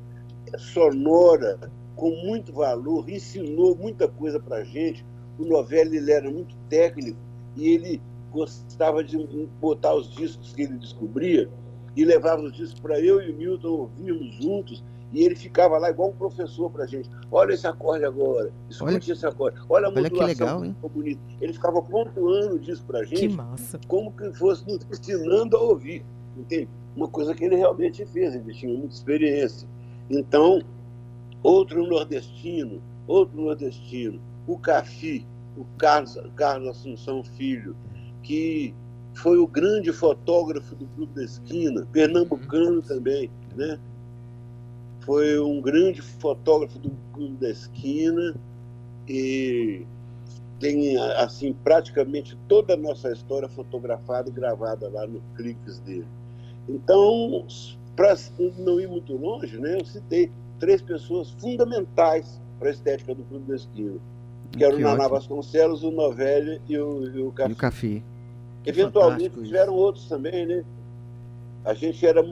sonora com muito valor, ensinou muita coisa para gente. O Novelli ele era muito técnico e ele gostava de botar os discos que ele descobria e levava os discos para eu e o Milton ouvirmos juntos e ele ficava lá igual um professor para gente. Olha esse acorde agora, escute Olha- esse acorde, olha a olha que modulação legal, hein? bonito. Ele ficava pontuando disso para Que gente massa. como que fosse nos ensinando a ouvir, entende? Uma coisa que ele realmente fez, ele tinha muita experiência. Então, outro nordestino, outro nordestino, o Cafi, o Carlos, Carlos Assunção Filho, que foi o grande fotógrafo do Clube da Esquina, pernambucano também, né? Foi um grande fotógrafo do Clube da Esquina e tem assim praticamente toda a nossa história fotografada e gravada lá no cliques dele. Então, para não ir muito longe, né, eu citei três pessoas fundamentais para a estética do Clube da Esquina, que eram o Naná. Vasconcelos, o Novelli e o, e o E Café. o Eventualmente tiveram outros também, né? A gente era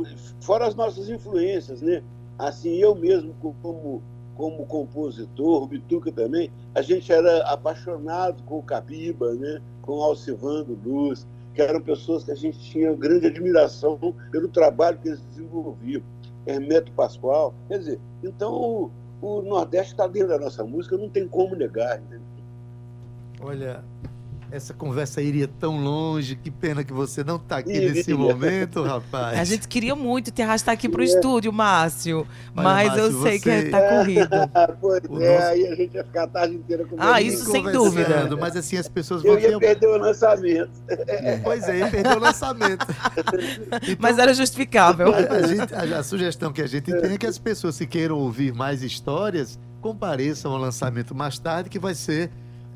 fora as nossas influências, né? Assim, eu mesmo co- como como compositor, o Bituca também, a gente era apaixonado com o Cabiba, né? Com o Alcivando Luz, que eram pessoas que a gente tinha grande admiração pelo trabalho que eles desenvolviam. Hermeto Pascoal, quer dizer, então o, o Nordeste está dentro da nossa música, não tem como negar. Né? Olha, essa conversa iria tão longe. Que pena que você não está aqui Iria. nesse momento, rapaz. A gente queria muito te arrastar aqui pro É. estúdio, Márcio. Olha, mas eu Márcio, sei você- que tá corrido. pois O é, nosso- aí a gente ia ficar a tarde inteira com Ah, isso sem dúvida. Conversando, Mas assim, as pessoas vão Eu ia ter... perder o lançamento. Pois é, ia perder o lançamento. Então, Mas era justificável. A, a gente- a- a sugestão que a gente tem é que as pessoas que queiram ouvir mais histórias compareçam ao lançamento mais tarde, que vai ser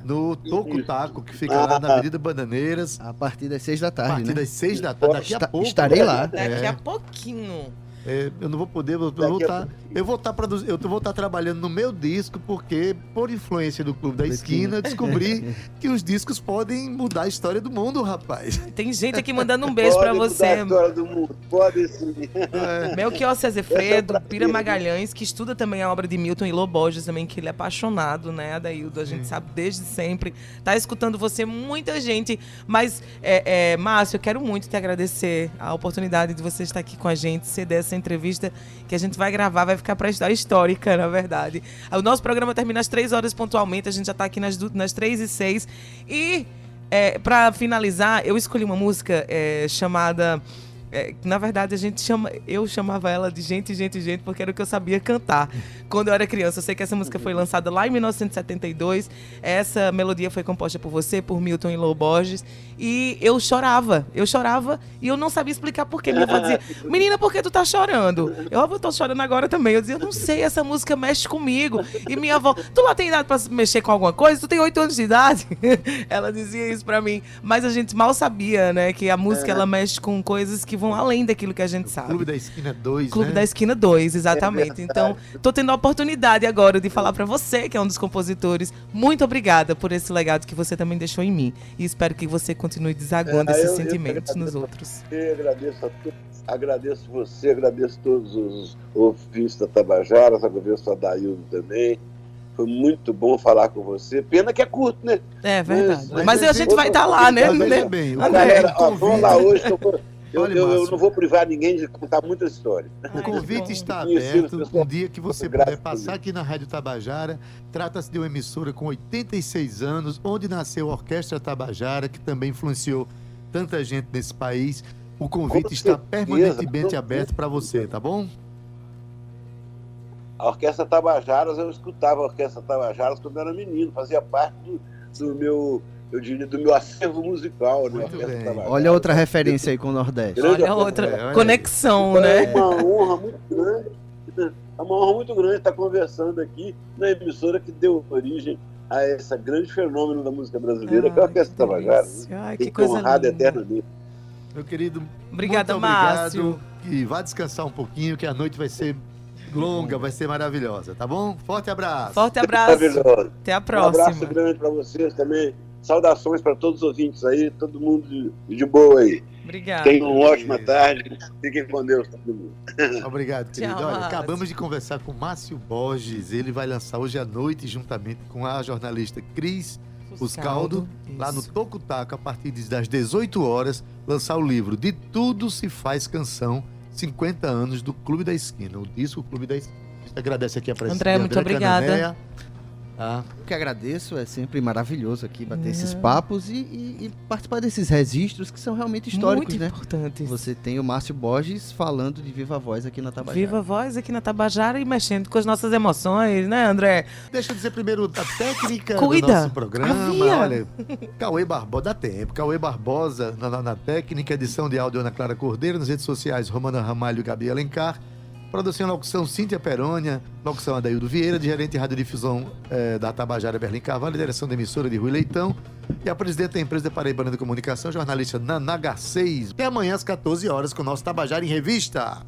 no Toco Taco, que fica lá na Avenida Bananeiras. A partir das seis da A tarde, partir né? das seis da tarde, daqui a pouco. estarei lá. Daqui É. a pouquinho. É, eu não vou poder, eu vou estar, eu vou estar produzindo, eu vou estar trabalhando no meu disco porque por influência do Clube da Esquina, eu descobri que os discos podem mudar a história do mundo, rapaz. Tem gente aqui mandando um beijo mudar você. a história do mundo. Pode sim. É, Melchior Cezefredo, é Pira. Magalhães, que estuda também a obra de Milton e Loborges também, que ele é apaixonado, né, Adaildo? A gente sabe desde sempre. Tá escutando você, muita gente. Mas, é, é, Márcio, eu quero muito te agradecer a oportunidade de você estar aqui com a gente, ceder essa entrevista que a gente vai gravar, vai ficar pra história histórica, na verdade. O nosso programa termina às três horas pontualmente, a gente já tá aqui nas, nas três e seis. E, é, para finalizar, eu escolhi uma música é, chamada é, que, na verdade, a gente chama. Eu chamava ela de gente, gente, gente, porque era o que eu sabia cantar quando eu era criança. Eu sei que essa música foi lançada lá em 1972. Essa melodia foi composta por você, por Milton e Lou Borges. E eu chorava. Eu chorava e eu não sabia explicar por quê. Minha avó dizia: Menina, por que tu tá chorando? Eu, "Ah, eu tô chorando agora também. Eu dizia: Eu não sei, essa música mexe comigo. E minha avó: Tu lá tem idade pra mexer com alguma coisa? Tu tem oito anos de idade? ela dizia isso pra mim. Mas a gente mal sabia, né? Que a música ela mexe com coisas que vão além daquilo que a gente sabe. Clube da Esquina 2, Clube né? da Esquina 2, exatamente. É então, tô tendo a oportunidade agora de falar pra você, que é um dos compositores, muito obrigada por esse legado que você também deixou em mim. E espero que você continue desaguando Ah, esses eu- eu sentimentos agradeço nos outros. Você, agradeço a todos. Agradeço você, agradeço todos os ouvintes da Tabajara, agradeço a Daildo também. Foi muito bom falar com você. Pena que é curto, né? É verdade. Mas- Mas, a gente vai estar lá, né? Mas né? bem, A galera, ó, convite- vamos lá hoje que eu, eu, Olha, eu- não vou privar ninguém de contar muita história. O convite está aberto. Um dia que você puder passar aqui na Rádio Tabajara. Trata-se de uma emissora com 86 anos, onde nasceu a Orquestra Tabajara, que também influenciou tanta gente nesse país. O convite Com está certeza, permanentemente aberto para você, tá bom? A Orquestra Tabajaras, eu escutava a Orquestra Tabajaras quando eu era menino, fazia parte do, do meu, eu diria, do meu acervo musical, né? Olha outra referência aí com o Nordeste. Grande Olha outra É, olha conexão, É né? uma honra muito grande. É uma honra muito grande estar conversando aqui na emissora que deu origem a esse grande fenômeno da música brasileira, que é a Orquestra Tabajara. Ai, que que ser coisa honrado linda. eternamente. Meu querido, Obrigada, muito obrigado. Márcio. E vá descansar um pouquinho, que a noite vai ser longa, vai ser maravilhosa, tá bom? Forte abraço. Forte abraço. Maravilhoso. Até a Um abraço próxima. grande para vocês também. Saudações para todos os ouvintes aí, todo mundo de, de boa aí. Obrigada. Tenham uma ótima tarde. Fiquem com Deus, todo mundo. Obrigado, querido. Tchau, Olha, acabamos de conversar com Márcio Borges. Ele vai lançar hoje à noite, juntamente com a jornalista Cris Fuscaldo, lá no Isso. Toco Taco, a partir das 18 horas, lançar o livro De Tudo Se Faz Canção, 50 anos do Clube da Esquina, o disco Clube da Esquina. Agradece aqui a presença André, muito obrigada. Cananéia. Tá? Eu que agradeço, é sempre maravilhoso aqui bater É. esses papos e, e- e participar desses registros que são realmente históricos, Muito né? importante. Você tem o Márcio Borges falando de viva voz aqui na Tabajara. Viva voz aqui na Tabajara e mexendo com as nossas emoções, né, André? Deixa eu dizer primeiro a técnica Cuida. do nosso programa. Havia. Olha, Cauê Barbosa, dá tempo. Cauê Barbosa na, na- na técnica, edição de áudio Ana Clara Cordeiro, nas redes sociais Romana Ramalho e Gabi Alencar. Produção e locução Cíntia Perônia, locução Adaildo Vieira, de gerente de radiodifusão eh, da Tabajara Berlim Carvalho, direção da emissora de Rui Leitão. E a presidente da empresa de Paraibana de Comunicação, jornalista Nanaga 6. Até amanhã às 14 horas com o nosso Tabajara em Revista.